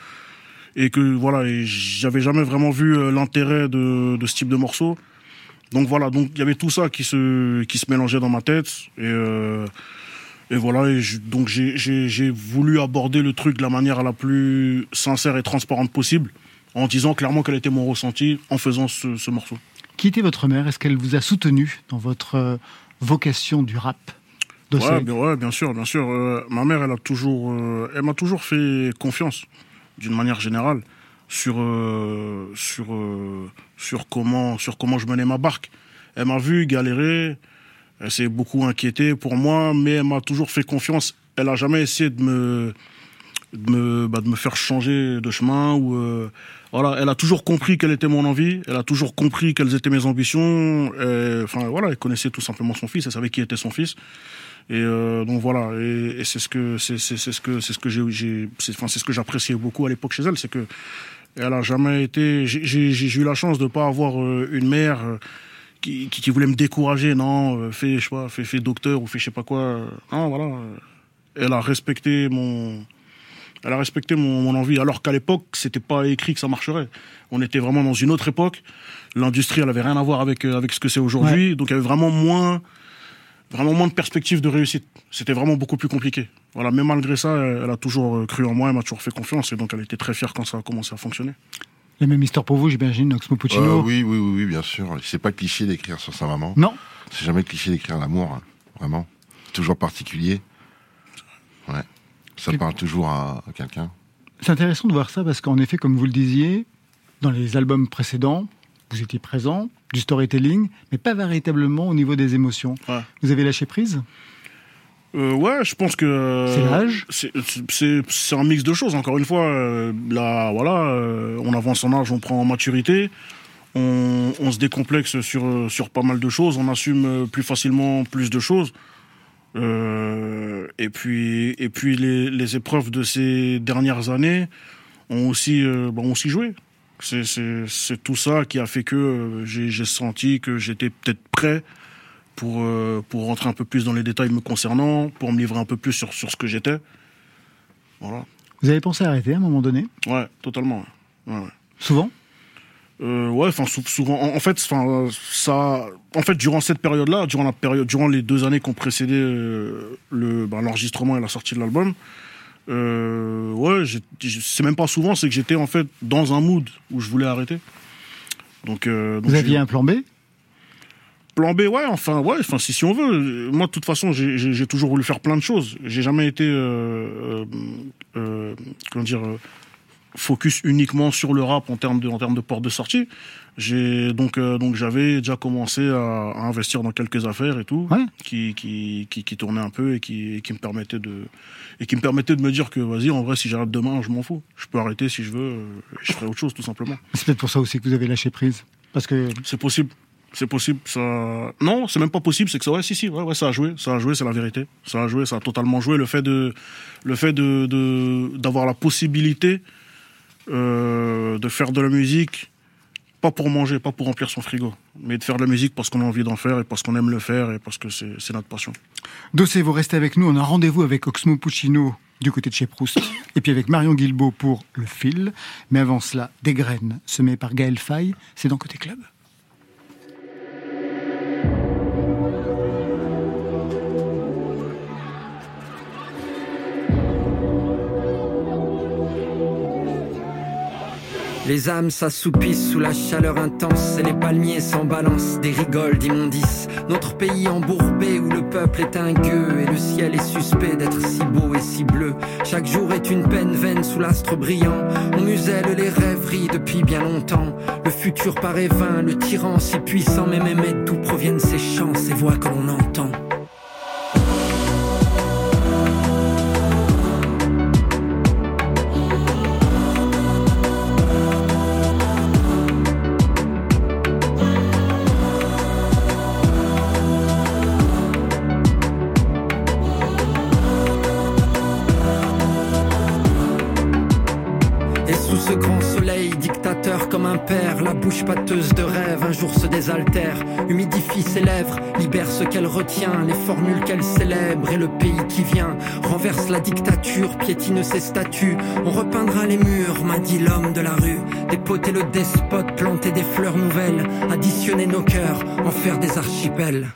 et que voilà, j'avais jamais vraiment vu euh, l'intérêt de, de, ce type de morceau. Donc voilà, donc il y avait tout ça qui se qui se mélangeait dans ma tête et euh, et voilà, et donc j'ai voulu aborder le truc de la manière la plus sincère et transparente possible, en disant clairement quel était mon ressenti en faisant ce, ce morceau. Qui était votre mère? Est-ce qu'elle vous a soutenu dans votre euh, vocation du rap ouais bien, ouais, bien sûr, bien sûr. Euh, ma mère, elle a toujours, euh, elle m'a toujours fait confiance d'une manière générale sur euh, sur euh, sur comment sur comment je menais ma barque. Elle m'a vu galérer, elle s'est beaucoup inquiétée pour moi, mais elle m'a toujours fait confiance. Elle a jamais essayé de me de me, bah, de me faire changer de chemin ou euh, voilà. Elle a toujours compris quelle était mon envie, elle a toujours compris quelles étaient mes ambitions. Enfin voilà, elle connaissait tout simplement son fils, elle savait qui était son fils. Et euh, donc voilà, et, et c'est ce que c'est c'est ce que c'est ce que j'ai enfin c'est ce que j'appréciais beaucoup à l'époque chez elle, c'est que elle a jamais été. J'ai eu la chance de pas avoir euh, une mère euh, qui, qui, voulait me décourager. Non, euh, fais je sais pas, fais, fais docteur ou fais je sais pas quoi. Non voilà, elle a respecté mon elle a respecté mon, mon envie, alors qu'à l'époque, c'était pas écrit que ça marcherait. On était vraiment dans une autre époque. L'industrie, elle avait rien à voir avec avec ce que c'est aujourd'hui. Donc, il y avait vraiment moins vraiment moins de perspectives de réussite. C'était vraiment beaucoup plus compliqué. Voilà, mais malgré ça, elle a toujours euh, cru en moi, elle m'a toujours fait confiance, et donc elle était très fière quand ça a commencé à fonctionner. La même histoire pour vous, j'imagine, Oxmo Puccino euh, oui, oui, oui, bien sûr. C'est pas cliché d'écrire sur sa maman. Non. C'est jamais cliché d'écrire l'amour, hein, vraiment. Toujours particulier. Ça parle toujours à, à quelqu'un. C'est intéressant de voir ça parce qu'en effet, comme vous le disiez, dans les albums précédents, vous étiez présent, du storytelling, mais pas véritablement au niveau des émotions. Vous avez lâché prise? Euh, ouais, je pense que c'est l'âge? C'est un mix de choses. Encore une fois, euh, là, voilà, euh, on avance en âge, on prend en maturité, on, on, se décomplexe sur, sur pas mal de choses, on assume plus facilement plus de choses. Euh, et puis, et puis les, les, épreuves de ces dernières années ont aussi, euh, bon, ont aussi joué. C'est tout ça qui a fait que euh, j'ai senti que j'étais peut-être prêt pour, euh, pour rentrer un peu plus dans les détails me concernant, pour me livrer un peu plus sur, sur ce que j'étais. Voilà. Vous avez pensé à arrêter à un moment donné? Ouais, totalement. Ouais, Souvent? Euh, ouais, enfin souvent. En, fait, enfin ça. En fait, durant cette période-là, durant la période, durant les deux années qui ont précédé euh, le ben, l'enregistrement et la sortie de l'album, euh, ouais, c'est même pas souvent, c'est que j'étais en fait dans un mood où je voulais arrêter. Donc, euh, vous aviez un plan B? Plan B, ouais, enfin, ouais, enfin, si, si on veut. Moi, de toute façon, j'ai toujours voulu faire plein de choses. J'ai jamais été, comment dire, focus uniquement sur le rap en termes de, en termes de porte de sortie. J'ai donc euh, donc j'avais déjà commencé à, à, investir dans quelques affaires et tout, qui, qui, qui, qui tournaient un peu et qui, qui me permettaient de et qui me permettaient de me dire que vas-y en vrai si j'arrête demain je m'en fous, je peux arrêter si je veux, euh, je ferai autre chose tout simplement. C'est peut-être pour ça aussi que vous avez lâché prise, parce que c'est possible. C'est possible, ça. Non, c'est même pas possible. C'est que ça, ouais, si, si, ouais, ouais, ça a joué, ça a joué, c'est la vérité. Ça a joué, ça a totalement joué. Le fait de, le fait de, d'avoir la possibilité euh, de faire de la musique, pas pour manger, pas pour remplir son frigo, mais de faire de la musique parce qu'on a envie d'en faire et parce qu'on aime le faire et parce que c'est notre passion. Dossé, vous restez avec nous. On a rendez-vous avec Oxmo Puccino du côté de chez Proust et puis avec Marion Guilbault pour Le Fil. Mais avant cela, des graines semées par Gaël Faye, c'est dans Côté Club. Les âmes s'assoupissent sous la chaleur intense et les palmiers s'en balancent des rigoles d'immondices. Notre pays embourbé où le peuple est un gueux et le ciel est suspect d'être si beau et si bleu. Chaque jour est une peine vaine sous l'astre brillant. On muselle les rêveries depuis bien longtemps. Le futur paraît vain, le tyran si puissant, mais même d'où proviennent ces chants, ces voix que l'on entend? Pâteuse de rêve, un jour se désaltère, humidifie ses lèvres, libère ce qu'elle retient, les formules qu'elle célèbre et le pays qui vient, renverse la dictature, piétine ses statuts, on repeindra les murs, m'a dit l'homme de la rue, dépoter le despote, planter des fleurs nouvelles, additionner nos cœurs, en faire des archipels.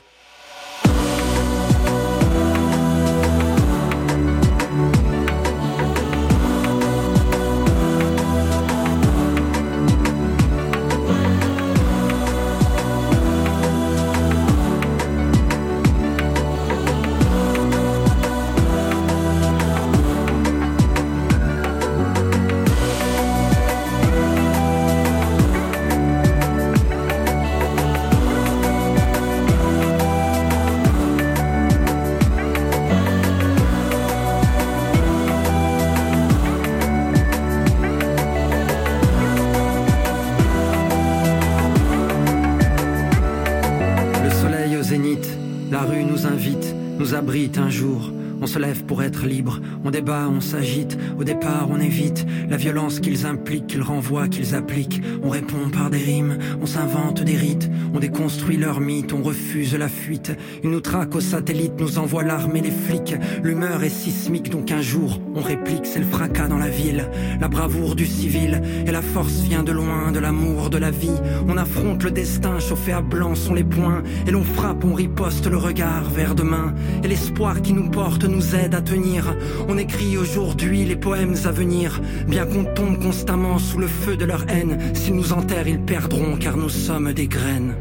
La rue nous invite, nous abrite un jour. On débat, on s'agite, au départ on évite la violence qu'ils impliquent, qu'ils renvoient, qu'ils appliquent. On répond par des rimes, on s'invente des rites, on déconstruit leurs mythes, on refuse la fuite. Ils nous traquent au satellite, nous envoient l'armée, les flics. L'humeur est sismique, donc un jour on réplique, c'est le fracas dans la ville, la bravoure du civil. Et la force vient de loin, de l'amour, de la vie. On affronte le destin, chauffé à blanc sont les poings. Et l'on frappe, on riposte le regard vers demain. Et l'espoir qui nous porte nous aide à tenir. On écrit aujourd'hui les poèmes à venir, bien qu'on tombe constamment sous le feu de leur haine. S'ils nous enterrent, ils perdront car nous sommes des graines.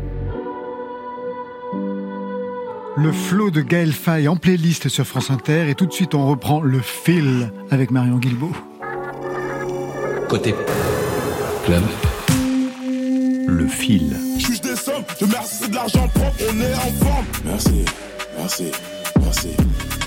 Le flot de Gaël Faye en playlist sur France Inter et tout de suite on reprend le fil avec Marion Guilbault. Côté club, le fil. Je des sommes, je merci de l'argent propre, on est en forme. Merci, merci, merci,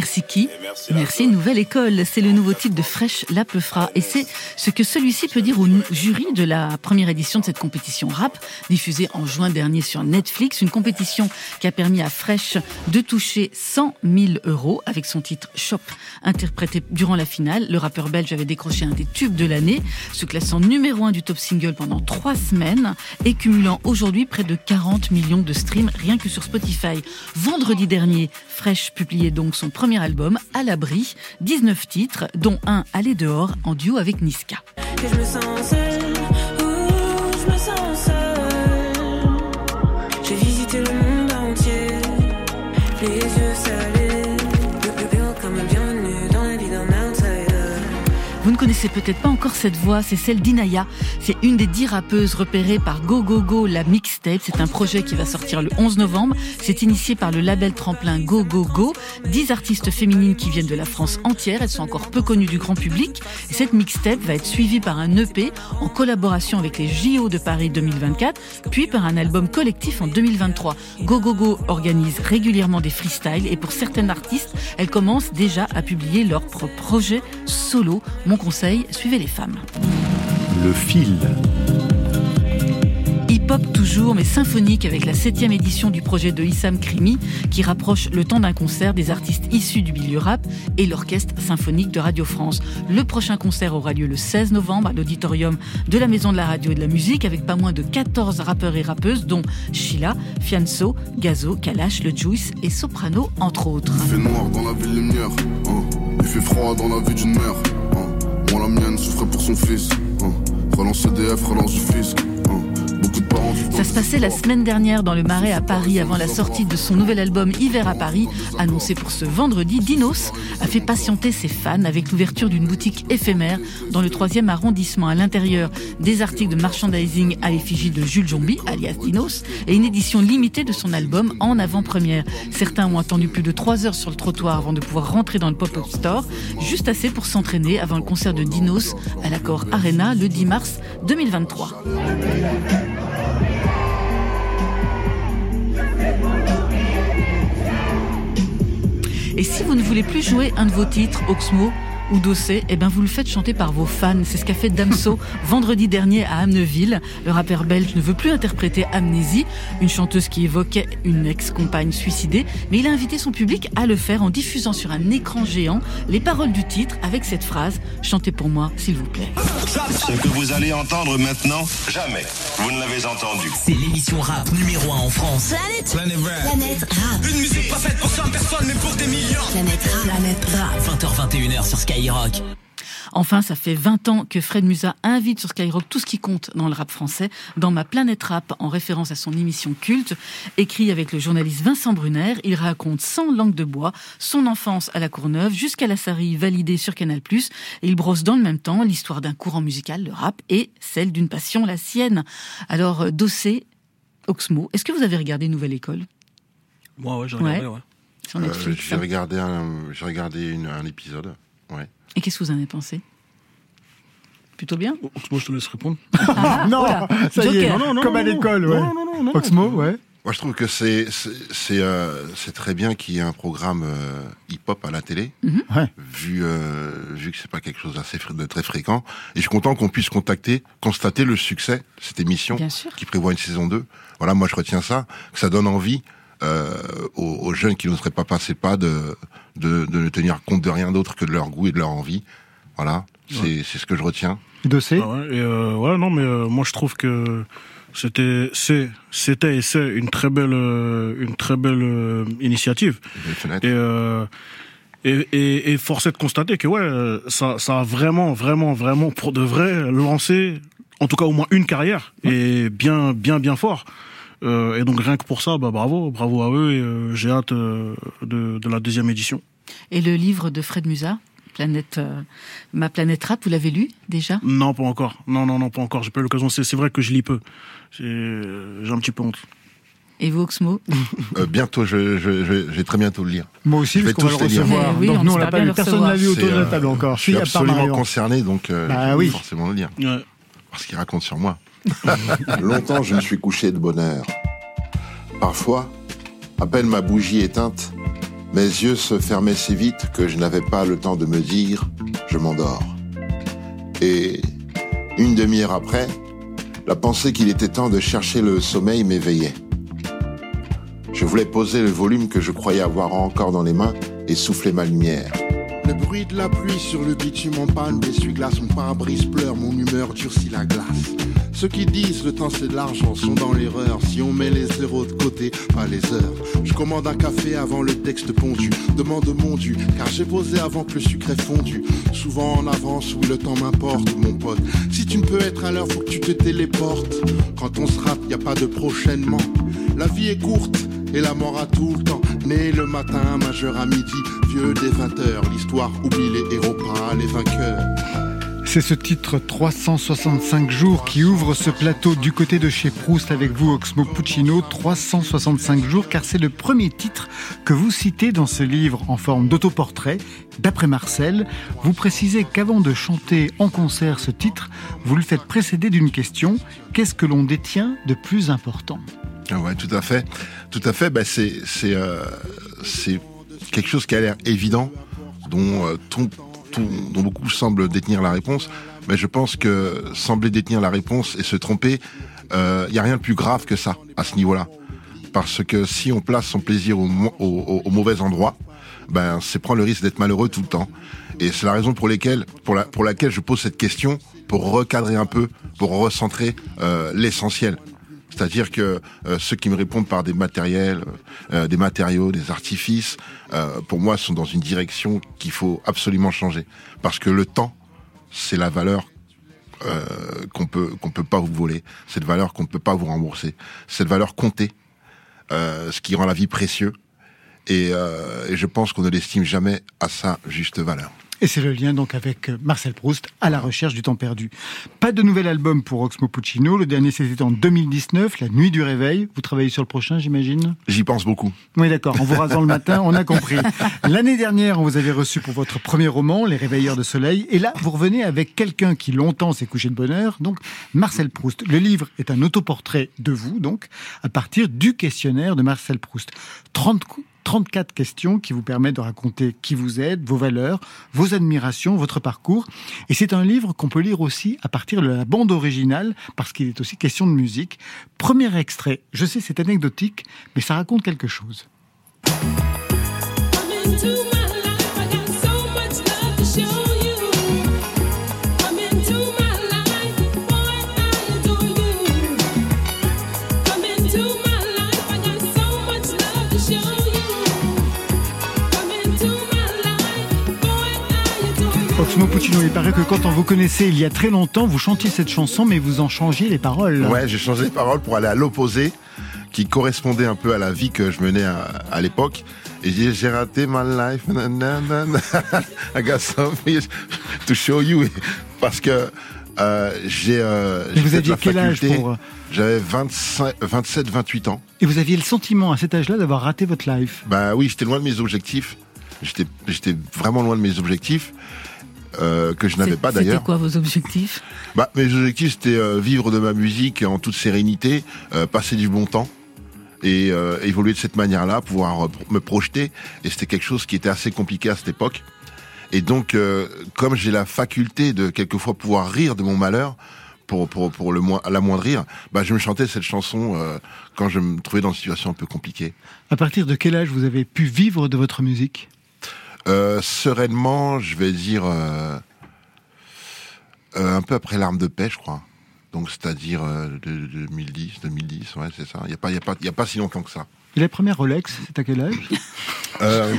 Qui Merci, Nouvelle École. C'est le nouveau titre de Fresh La Et c'est ce que celui-ci peut dire au jury de la première édition de cette compétition rap, diffusée en juin dernier sur Netflix. Une compétition qui a permis à Fresh de toucher 100 000 euros avec son titre Shop. Interprété durant la finale, le rappeur belge avait décroché un des tubes de l'année, se classant numéro un du top single pendant trois semaines et cumulant aujourd'hui près de 40 millions de streams rien que sur Spotify. Vendredi dernier, Fresh publiait donc son premier album, À l'abri, 19 titres, dont un Aller dehors en duo avec Niska. Connaissez peut-être pas encore cette voix, c'est celle d'Inaya. C'est une des dix rappeuses repérées par Go Go Go, la mixtape. C'est un projet qui va sortir le 11 novembre. C'est initié par le label tremplin Go Go Go. Dix artistes féminines qui viennent de la France entière. Elles sont encore peu connues du grand public. Et cette mixtape va être suivie par un EP en collaboration avec les JO de Paris 2024, puis par un album collectif en 2023. Go Go Go organise régulièrement des freestyles et pour certaines artistes, elles commencent déjà à publier leurs propres projets solo. Mon conseil, suivez les femmes. Le fil. Hip-hop toujours, mais symphonique avec la septième édition du projet de Issam Krimi, qui rapproche le temps d'un concert des artistes issus du milieu rap et l'orchestre symphonique de Radio France. Le prochain concert aura lieu le 16 novembre à l'auditorium de la Maison de la Radio et de la Musique, avec pas moins de 14 rappeurs et rappeuses, dont Sheila, Fianso, Gazo, Kalash, Le Juice et Soprano, entre autres. Il fait noir dans la ville lumière, hein. il fait froid dans la vie d'une mère. Moi la mienne souffrait pour son fils. Hein. Relance EDF, relance du fisc. Ça se passait la semaine dernière dans le Marais à Paris avant la sortie de son nouvel album Hiver à Paris, annoncé pour ce vendredi. Dinos a fait patienter ses fans avec l'ouverture d'une boutique éphémère dans le 3e arrondissement. À l'intérieur, des articles de merchandising à l'effigie de Jules Jombi, alias Dinos, et une édition limitée de son album en avant-première. Certains ont attendu plus de 3 heures sur le trottoir avant de pouvoir rentrer dans le pop-up store, juste assez pour s'entraîner avant le concert de Dinos à l'accord Arena le 10 mars 2023. Vous ne voulez plus jouer un de vos titres, Oxmo, ou Dossé, eh ben vous le faites chanter par vos fans. C'est ce qu'a fait Damso [laughs] vendredi dernier à Amneville. Le rappeur belge ne veut plus interpréter Amnésie, une chanteuse qui évoquait une ex-compagne suicidée, mais il a invité son public à le faire en diffusant sur un écran géant les paroles du titre avec cette phrase Chantez pour moi, s'il vous plaît. Ce que vous allez entendre maintenant, jamais vous ne l'avez entendu. C'est l'émission rap numéro 1 en France. Planète Rap. Planète Rap. Une musique pas faite pour 100 personnes, mais pour des millions. Planète Rap. Planète Rap. 20h21h sur Sky Enfin, ça fait 20 ans que Fred Musa invite sur Skyrock tout ce qui compte dans le rap français, dans ma planète rap, en référence à son émission culte. Écrit avec le journaliste Vincent Brunner, il raconte sans langue de bois son enfance à la Courneuve jusqu'à la série validée sur Canal+. Et il brosse dans le même temps l'histoire d'un courant musical, le rap, et celle d'une passion, la sienne. Alors, euh, Dossé, Oxmo, est-ce que vous avez regardé Nouvelle École? Moi, ouais, j'ai regardé, ouais. Sur Netflix. Euh, j'ai regardé, un, j'ai regardé un épisode. Ouais. Et qu'est-ce que vous en avez pensé? Plutôt bien? Oxmo, je te laisse répondre. Ah, [laughs] non, ça y est, non, non, comme à l'école, ouais. Oxmo, ouais. Moi, je trouve que c'est c'est euh, très bien qu'il y ait un programme euh, hip-hop à la télé, mhm. vu euh, vu que c'est pas quelque chose de très fréquent. Et je suis content qu'on puisse contacter, constater le succès de cette émission qui prévoit une saison 2. Voilà, moi je retiens ça, que ça donne envie euh, aux, jeunes qui ne seraient pas passés pas de, de, de, ne tenir compte de rien d'autre que de leur goût et de leur envie. Voilà, c'est ce que je retiens. De C ah ouais, et euh, ouais, non, mais euh, moi je trouve que c'était c'est c'était et c'est une très belle une très belle initiative. Et, et, et, et force est de constater que ouais, ça, ça a vraiment, vraiment, vraiment, pour de vrai, lancé, en tout cas au moins une carrière, et bien, bien, bien fort. Euh, et donc rien que pour ça, bah, bravo, bravo à eux et euh, j'ai hâte euh, de, de, la deuxième édition. Et le livre de Fred Musa Planète, ma planète rap, vous l'avez lu déjà? Non, pas encore. Non, non, non, pas encore. J'ai pas eu l'occasion. C'est vrai que je lis peu. J'ai un petit peu honte. Et vous, Oxmo? [laughs] Bientôt, je, je, je, vais très bientôt le lire. Moi aussi, je vais tous le recevoir. Oui, donc nous, on l'a pas lu. Personne n'a lu autour de la table encore. Je suis absolument concerné, donc bah, je oui. vais forcément le lire. Ouais. Parce qu'il raconte sur moi. [laughs] Longtemps, je me suis couché de bonne heure. Parfois, à peine ma bougie éteinte, Mes yeux se fermaient si vite que je n'avais pas le temps de me dire je m'endors. Et une demi-heure après, la pensée qu'il était temps de chercher le sommeil m'éveillait. Je voulais poser le volume que je croyais avoir encore dans les mains et souffler ma lumière. Le bruit de la pluie sur le bitume en panne, l'essuie-glace, mon pare-brise pleure, mon humeur durcit la glace. Ceux qui disent le temps c'est de l'argent sont dans l'erreur. Si on met les zéros de côté, pas les heures. Je commande un café avant le texte pondu. Demande mon dû, car j'ai posé avant que le sucre ait fondu. Souvent en avance, oui, le temps m'importe, mon pote. Si tu ne peux être à l'heure, faut que tu te téléportes. Quand on se rate, y a pas de prochainement. La vie est courte et la mort a tout le temps. Né le matin, majeur à midi, vieux des 20 heures. L'histoire oublie les héros, pas les vainqueurs. C'est ce titre 365 jours qui ouvre ce plateau du côté de chez Proust avec vous, Oxmo Puccino. 365 jours, car c'est le premier titre que vous citez dans ce livre en forme d'autoportrait. D'après Marcel, vous précisez qu'avant de chanter en concert ce titre, vous le faites précéder d'une question. Qu'est-ce que l'on détient de plus important? Tout à fait. Tout à fait. Bah, euh, c'est quelque chose qui a l'air évident, dont euh, dont beaucoup semblent détenir la réponse, mais je pense que sembler détenir la réponse et se tromper, il euh, n'y a rien de plus grave que ça à ce niveau-là. Parce que si on place son plaisir au, au, mauvais endroit, ben c'est prendre le risque d'être malheureux tout le temps. Et c'est la raison pour, laquelle je pose cette question, pour recadrer un peu, pour recentrer l'essentiel. C'est-à-dire que euh, ceux qui me répondent par des matériels, euh, des matériaux, des artifices, euh, pour moi, sont dans une direction qu'il faut absolument changer. Parce que le temps, c'est la valeur qu'on peut qu'on peut pas vous voler, cette valeur qu'on ne peut pas vous rembourser, cette valeur comptée, ce qui rend la vie précieuse. Et je pense qu'on ne l'estime jamais à sa juste valeur. Et c'est le lien donc avec euh, Marcel Proust à la recherche du temps perdu. Pas de nouvel album pour Oxmo Puccino. Le dernier c'était en 2019, La Nuit du Réveil. Vous travaillez sur le prochain, j'imagine? J'y pense beaucoup. Oui, d'accord. En vous rasant le matin, on a compris. L'année dernière, on vous avait reçu pour votre premier roman, Les Réveilleurs de Soleil. Et là, vous revenez avec quelqu'un qui longtemps s'est couché de bonheur, donc Marcel Proust. Le livre est un autoportrait de vous, donc, à partir du questionnaire de Marcel Proust. 30 34 questions qui vous permettent de raconter qui vous êtes, vos valeurs, vos admirations, votre parcours. Et c'est un livre qu'on peut lire aussi à partir de la bande originale, parce qu'il est aussi question de musique. Premier extrait, je sais c'est anecdotique, mais ça raconte quelque chose. Oxmo Puccino, il paraît que quand on vous connaissait il y a très longtemps, vous chantiez cette chanson, mais vous en changiez les paroles. Ouais, j'ai changé les paroles pour aller à l'opposé, qui correspondait un peu à la vie que je menais à, l'époque. Et j'ai raté ma life, I got something to show you. Parce que euh, j'ai. Euh, vous aviez quel âge pour J'avais 27, 28 ans. Et vous aviez le sentiment à cet âge-là d'avoir raté votre life? Bah oui, j'étais loin de mes objectifs. J'étais vraiment loin de mes objectifs. Euh, que je n'avais pas d'ailleurs. C'était quoi vos objectifs bah, Mes objectifs, c'était euh, vivre de ma musique en toute sérénité, euh, passer du bon temps et évoluer de cette manière-là, pouvoir me projeter. Et c'était quelque chose qui était assez compliqué à cette époque. Et donc, comme j'ai la faculté de quelquefois pouvoir rire de mon malheur, pour, pour, pour le l'amoindrir, bah, je me chantais cette chanson quand je me trouvais dans une situation un peu compliquée. À partir de quel âge vous avez pu vivre de votre musique? Euh, sereinement, je vais dire euh, euh, un peu après l'arme de paix, je crois. Donc c'est-à-dire de, 2010, 2010, ouais, c'est ça. Il n'y a pas, y a pas, il y a pas si longtemps que ça. Et la première Rolex, c'est à quel âge? Euh,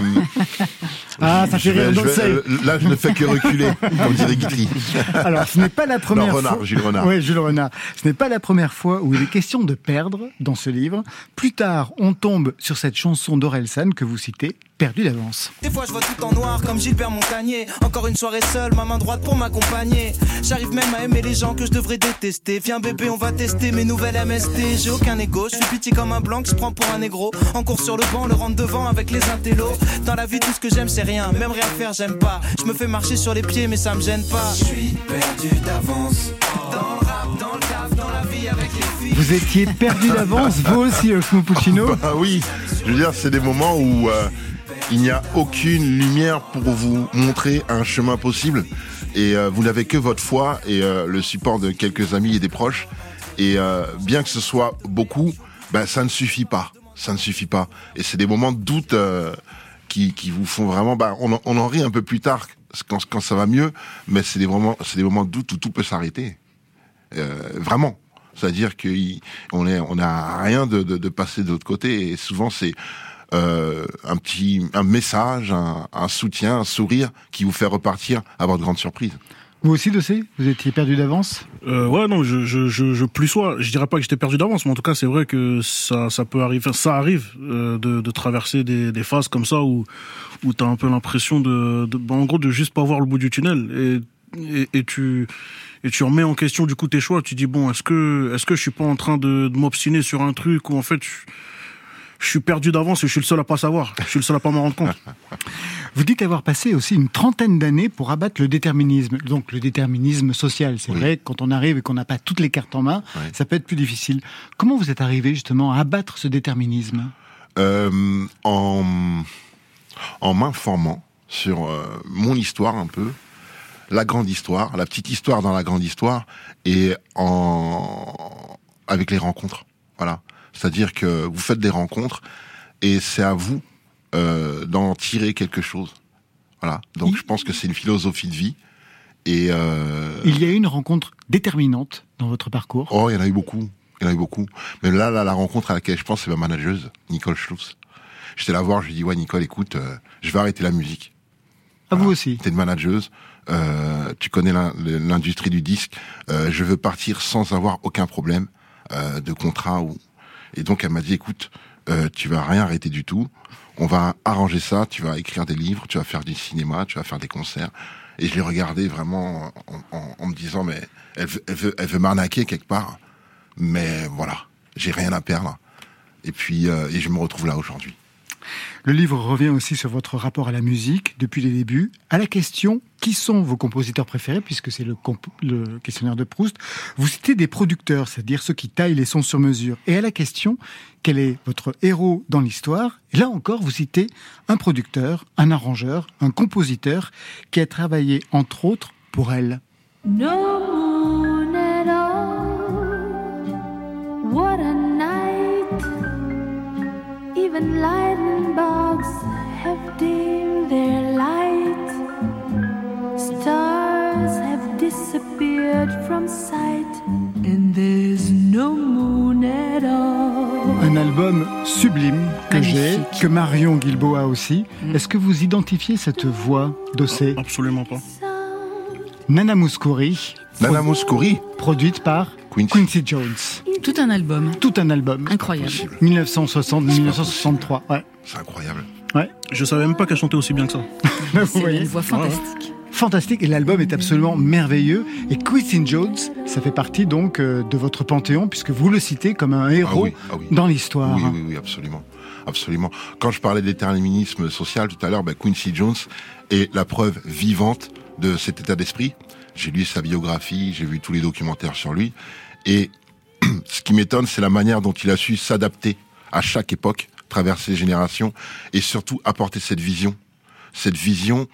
Ah, ça fait rire. Euh, là, je ne fais que reculer, comme dirait Guitry. [laughs] Alors, ce n'est pas la première non, Renard, fois. Jules Renard. Oui, Jules Renard. Ce n'est pas la première fois où il est question de perdre dans ce livre. Plus tard, on tombe sur cette chanson d'Orelsan que vous citez, perdu d'avance. Des fois, je vois tout en noir comme Gilbert Montagnier. Encore une soirée seule, ma main droite pour m'accompagner. J'arrive même à aimer les gens que je devrais détester. Viens bébé, on va tester mes nouvelles MST. J'ai aucun ego, je suis pitié comme un blanc que je prends pour un négro. En cours sur le banc, le rentre devant avec les intellos. Dans la vie, tout ce que j'aime, c'est rien. Même rien faire, j'aime pas. Je me fais marcher sur les pieds, mais ça me gêne pas. Je suis perdu d'avance. Dans le rap, dans le taf, dans la vie avec les filles. Vous étiez perdu d'avance, vous aussi, Osmo Puccino [laughs] Bah oui, je veux dire, c'est des moments où. Euh, Il n'y a aucune lumière pour vous montrer un chemin possible. Et euh, vous n'avez que votre foi et euh, le support de quelques amis et des proches. Et euh, bien que ce soit beaucoup, ben, ça ne suffit pas. Ça ne suffit pas. Et c'est des moments de doute qui, qui vous font vraiment... Ben, on, on en rit un peu plus tard quand, quand ça va mieux, mais c'est des moments, des moments de doute où tout peut s'arrêter. vraiment. C'est-à-dire qu'on on a rien de, de, de passer de l'autre côté. Et souvent, c'est euh, un petit un message, un, un, soutien, un sourire qui vous fait repartir à votre grande surprise. Vous aussi, Dossé Vous étiez perdu d'avance? Euh, Ouais, non, je, je, je, je plus sois. Je dirais pas que j'étais perdu d'avance, mais en tout cas, c'est vrai que ça, ça peut arriver. ça arrive euh, de, de, traverser des, des, phases comme ça où, où tu as un peu l'impression de, de en gros, de juste pas voir le bout du tunnel. Et, et, et, tu et tu remets en question du coup tes choix. Tu dis bon, est-ce que est-ce que je suis pas en train de, de m'obstiner sur un truc où en fait je, je suis perdu d'avance et je suis le seul à pas savoir. Je suis le seul à pas m'en rendre compte. [laughs] Vous dites avoir passé aussi une trentaine d'années pour abattre le déterminisme, donc le déterminisme social. C'est vrai, quand on arrive et qu'on n'a pas toutes les cartes en main, ça peut être plus difficile. Comment vous êtes arrivé justement à abattre ce déterminisme euh, En, en m'informant sur euh, mon histoire un peu, la grande histoire, la petite histoire dans la grande histoire, et en avec les rencontres. Voilà. C'est-à-dire que vous faites des rencontres et c'est à vous euh, d'en tirer quelque chose. Voilà. Donc je pense que c'est une philosophie de vie. Et euh... il y a eu une rencontre déterminante dans votre parcours. Oh, il y en a eu beaucoup. Il y en a eu beaucoup. Mais là, là la rencontre à laquelle je pense, c'est ma manageuse, Nicole Schluss. J'étais la voir, je lui dis ouais Nicole, écoute, euh, je vais arrêter la musique. À vous aussi. T'es une manageuse. Euh, tu connais l'industrie du disque. Je veux partir sans avoir aucun problème de contrat ou et donc elle m'a dit, écoute, euh, tu vas rien arrêter du tout. On va arranger ça. Tu vas écrire des livres, tu vas faire du cinéma, tu vas faire des concerts. Et je l'ai regardé vraiment en, me disant, mais elle veut, elle m'arnaquer quelque part. Mais voilà, j'ai rien à perdre. Et puis, euh, et je me retrouve là aujourd'hui. Le livre revient aussi sur votre rapport à la musique depuis les débuts, à la question qui sont vos compositeurs préférés, puisque c'est le, questionnaire de Proust. Vous citez des producteurs, c'est-à-dire ceux qui taillent les sons sur mesure, et à la question quel est votre héros dans l'histoire? Là encore, vous citez un producteur, un arrangeur, un compositeur qui a travaillé entre autres pour elle. Even lightning bugs have dimmed their light. Stars have disappeared from sight. And there's no moon at all. Un album sublime que j'ai, que Marion Guilbault aussi. Mm. Est-ce que vous identifiez cette voix d'Ossé? Absolument pas. Nana Mouskouri. Nana Mouskouri Produite par Quincy. Jones. Tout un album. Tout un album. Incroyable. 1960-1963. Ouais. C'est incroyable. Ouais. Je savais même pas qu'elle chantait aussi bien que ça. [laughs] C'est une voix fantastique. Fantastique et l'album est absolument merveilleux. Et Quincy Jones, ça fait partie donc euh, de votre panthéon puisque vous le citez comme un héros ah ah dans l'histoire. Oui, oui, oui, absolument. Absolument. Quand je parlais d'éterminisme social tout à l'heure, ben Quincy Jones est la preuve vivante de cet état d'esprit. J'ai lu sa biographie, j'ai vu tous les documentaires sur lui. Et [clears throat] ce qui m'étonne, c'est la manière dont il a su s'adapter à chaque époque, traverser les générations, et surtout apporter cette vision. Cette vision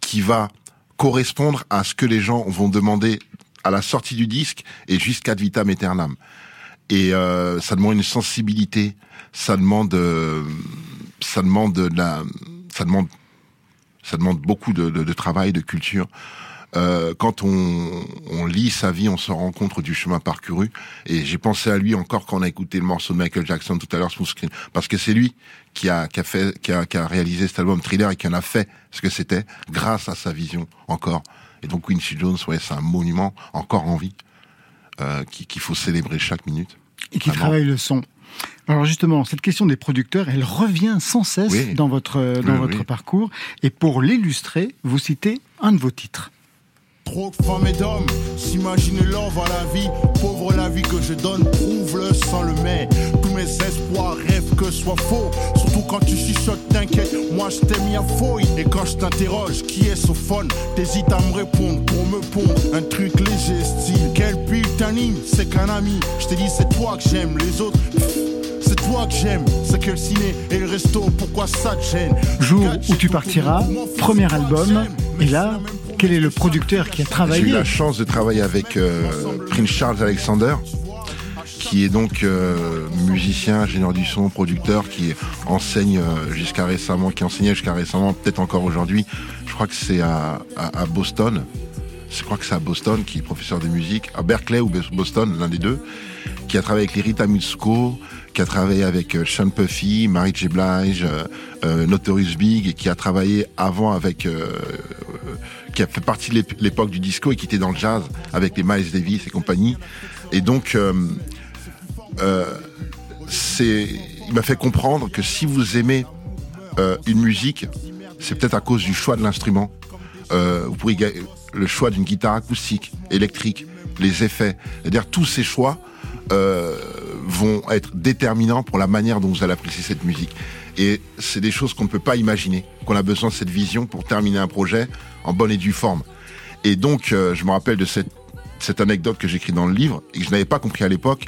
qui va correspondre à ce que les gens vont demander à la sortie du disque et jusqu'à vitam aeternam. Et euh, ça demande une sensibilité, ça demande, euh, ça demande de la, ça demande, ça demande beaucoup de, de, de travail, de culture. Euh, quand on, on, lit sa vie, on se rend compte du chemin parcouru. Et j'ai pensé à lui encore quand on a écouté le morceau de Michael Jackson tout à l'heure, Smooth Screen, parce que c'est lui qui a, qui a fait, qui a, qui a, réalisé cet album Thriller et qui en a fait ce que c'était grâce à sa vision encore. Et donc Quincy Jones, ouais, c'est un monument encore en vie euh, qu'il faut célébrer chaque minute. Et qui travaille le son. Alors justement, cette question des producteurs, elle revient sans cesse dans votre dans votre parcours. Et pour l'illustrer, vous citez un de vos titres. Trop de femmes et d'hommes s'imaginer l'or à la vie. Pauvre la vie que je donne, prouve-le sans le mais. Tous mes espoirs rêvent que soit faux. Surtout quand tu chuchotes, t'inquiète, moi je t'ai mis à fouille. Et quand je t'interroge, qui est Sophone T'hésites à me répondre pour me pondre un truc léger, style. Quel putain c'est qu'un ami. Je t'ai dit, c'est toi que j'aime, les autres toi que j'aime. C'est que le ciné et le resto, pourquoi ça te gêne? Jour où tu partiras, premier album, et là, quel est le producteur qui a travaillé J'ai eu la chance de travailler avec euh, Prince Charles Alexander, qui est donc euh, musicien, ingénieur du son, producteur, qui enseigne euh, jusqu'à récemment, qui enseignait jusqu'à récemment, peut-être encore aujourd'hui. Je crois que c'est à, à, Boston. Je crois que c'est à Boston, qui est professeur de musique, à Berkeley ou Boston, l'un des deux, qui a travaillé avec les Rita Mitsuko, qui a travaillé avec euh, Sean Puffy, Mary J. Blige, euh, Notorious Big, et qui a travaillé avant avec, qui a fait partie de l'époque du disco et qui était dans le jazz avec les Miles Davis et compagnie. Et donc, euh, il m'a fait comprendre que si vous aimez euh, une musique, c'est peut-être à cause du choix de l'instrument. Euh, vous pourriez le choix d'une guitare acoustique, électrique, les effets, c'est-à-dire tous ces choix vont être déterminants pour la manière dont vous allez apprécier cette musique. Et c'est des choses qu'on ne peut pas imaginer, qu'on a besoin de cette vision pour terminer un projet en bonne et due forme. Et donc, je me rappelle de cette, cette anecdote que j'écris dans le livre et que je n'avais pas compris à l'époque.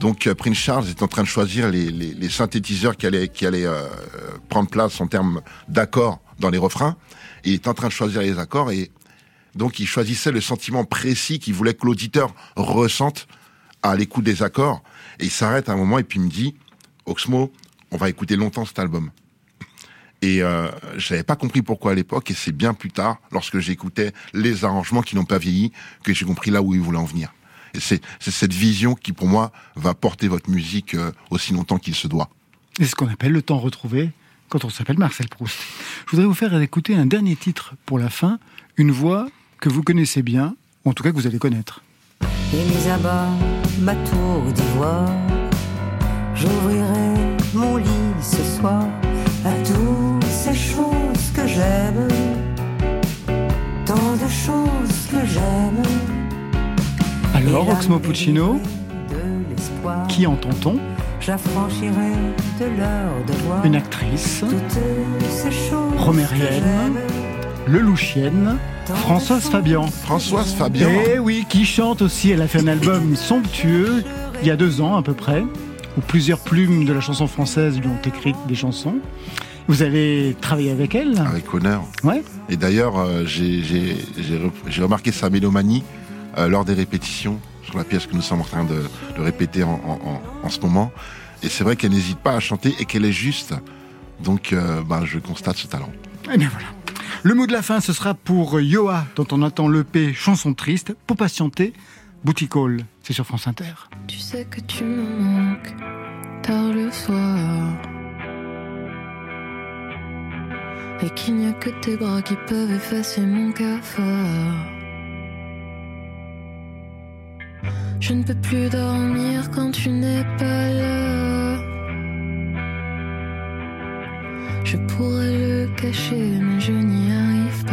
Donc euh, Prince Charles est en train de choisir les, synthétiseurs qui allaient, qui allaient euh, prendre place en termes d'accords dans les refrains. il est en train de choisir les accords et donc il choisissait le sentiment précis qu'il voulait que l'auditeur ressente à l'écoute des accords. Et il s'arrête un moment et puis il me dit, Oxmo, on va écouter longtemps cet album. Et euh, je n'avais pas compris pourquoi à l'époque, et c'est bien plus tard, lorsque j'écoutais les arrangements qui n'ont pas vieilli, que j'ai compris là où il voulait en venir c'est cette vision qui, pour moi, va porter votre musique euh, aussi longtemps qu'il se doit. C'est ce qu'on appelle le temps retrouvé quand on s'appelle Marcel Proust. Je voudrais vous faire écouter un dernier titre pour la fin, une voix que vous connaissez bien, ou en tout cas que vous allez connaître. Et mis à bas ma tour d'ivoire, j'ouvrirai mon lit ce soir à toutes ces choses que j'aime, tant de choses que j'aime. Alors, Oxmo Puccino, qui entend-on? Une actrice, romérienne, lelouchienne, Françoise Fabian. Françoise Fabian Eh oui, qui chante aussi. Elle a fait un album somptueux il y a deux ans à peu près, où plusieurs plumes de la chanson française lui ont écrit des chansons. Vous avez travaillé avec elle Avec honneur. Ouais. Et d'ailleurs, euh, j'ai remarqué sa mélomanie euh, lors des répétitions sur la pièce que nous sommes en train de, répéter en, ce moment. Et c'est vrai qu'elle n'hésite pas à chanter et qu'elle est juste. Donc, euh, bah, je constate ce talent. Et eh bien voilà. Le mot de la fin, ce sera pour Yoa, dont on attend l'EP Chanson triste. Pour patienter, Boutique c'est sur France Inter. Tu sais que tu me manques tard le soir. Et qu'il n'y a que tes bras qui peuvent effacer mon cafard. Je ne peux plus dormir quand tu n'es pas là. Mais je n'y arrive pas.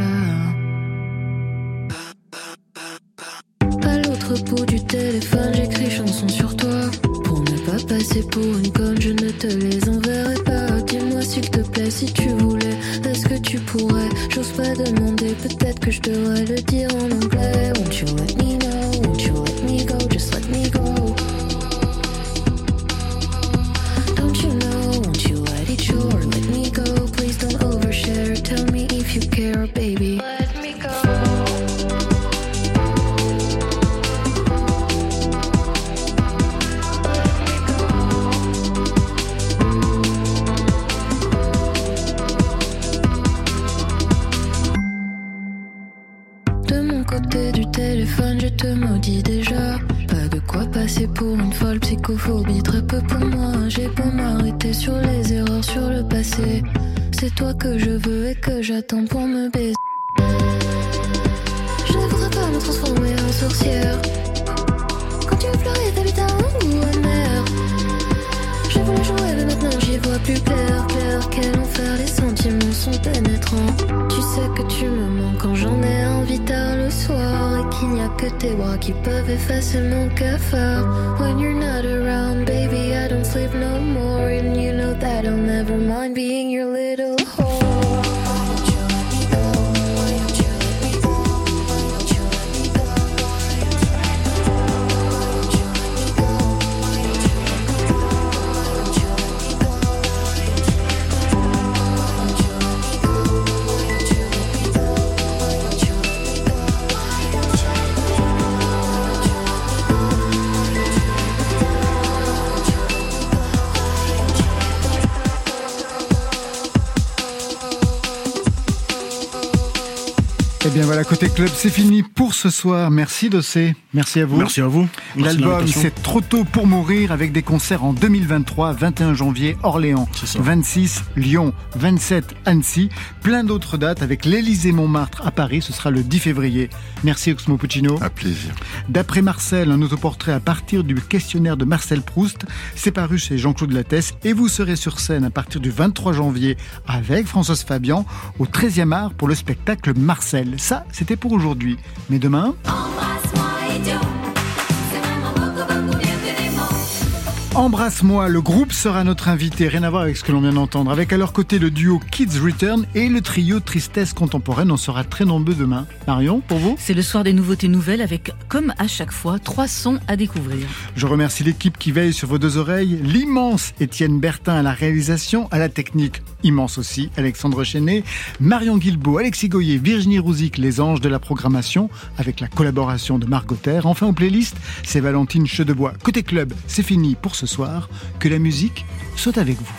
À l'autre bout du téléphone, j'écris chansons sur toi. Pour ne pas passer pour une never mind being your little voilà, côté club, c'est fini pour ce soir. Merci Dossé. Merci à vous. Merci à vous. L'album C'est trop tôt pour mourir avec des concerts en 2023, 21 janvier Orléans, 26 Lyon, 27 Annecy, plein d'autres dates avec l'Élysée Montmartre à Paris, ce sera le 10 février. Merci Oxmo Puccino. À plaisir. D'après Marcel, un autoportrait à partir du questionnaire de Marcel Proust, c'est paru chez Jean-Claude Lattès et vous serez sur scène à partir du 23 janvier avec Françoise Fabian au 13e art pour le spectacle Marcel. Ça, c'était pour aujourd'hui. Mais demain... Embrasse-moi, le groupe sera notre invité, rien à voir avec ce que l'on vient d'entendre. Avec à leur côté le duo Kids Return et le trio Tristesse Contemporaine. On sera très nombreux demain. Marion, pour vous C'est le soir des nouveautés nouvelles avec, comme à chaque fois, trois sons à découvrir. Je remercie l'équipe qui veille sur vos deux oreilles. L'immense Étienne Bertin à la réalisation, à la technique. Immense aussi, Alexandre Chenet, Marion Guilbeault, Alexis Goyer, Virginie Rouzic, les anges de la programmation, avec la collaboration de Margot Terre. Enfin, aux playlists, c'est Valentine Chedebois. Côté club, c'est fini pour ce soir. Que la musique soit avec vous.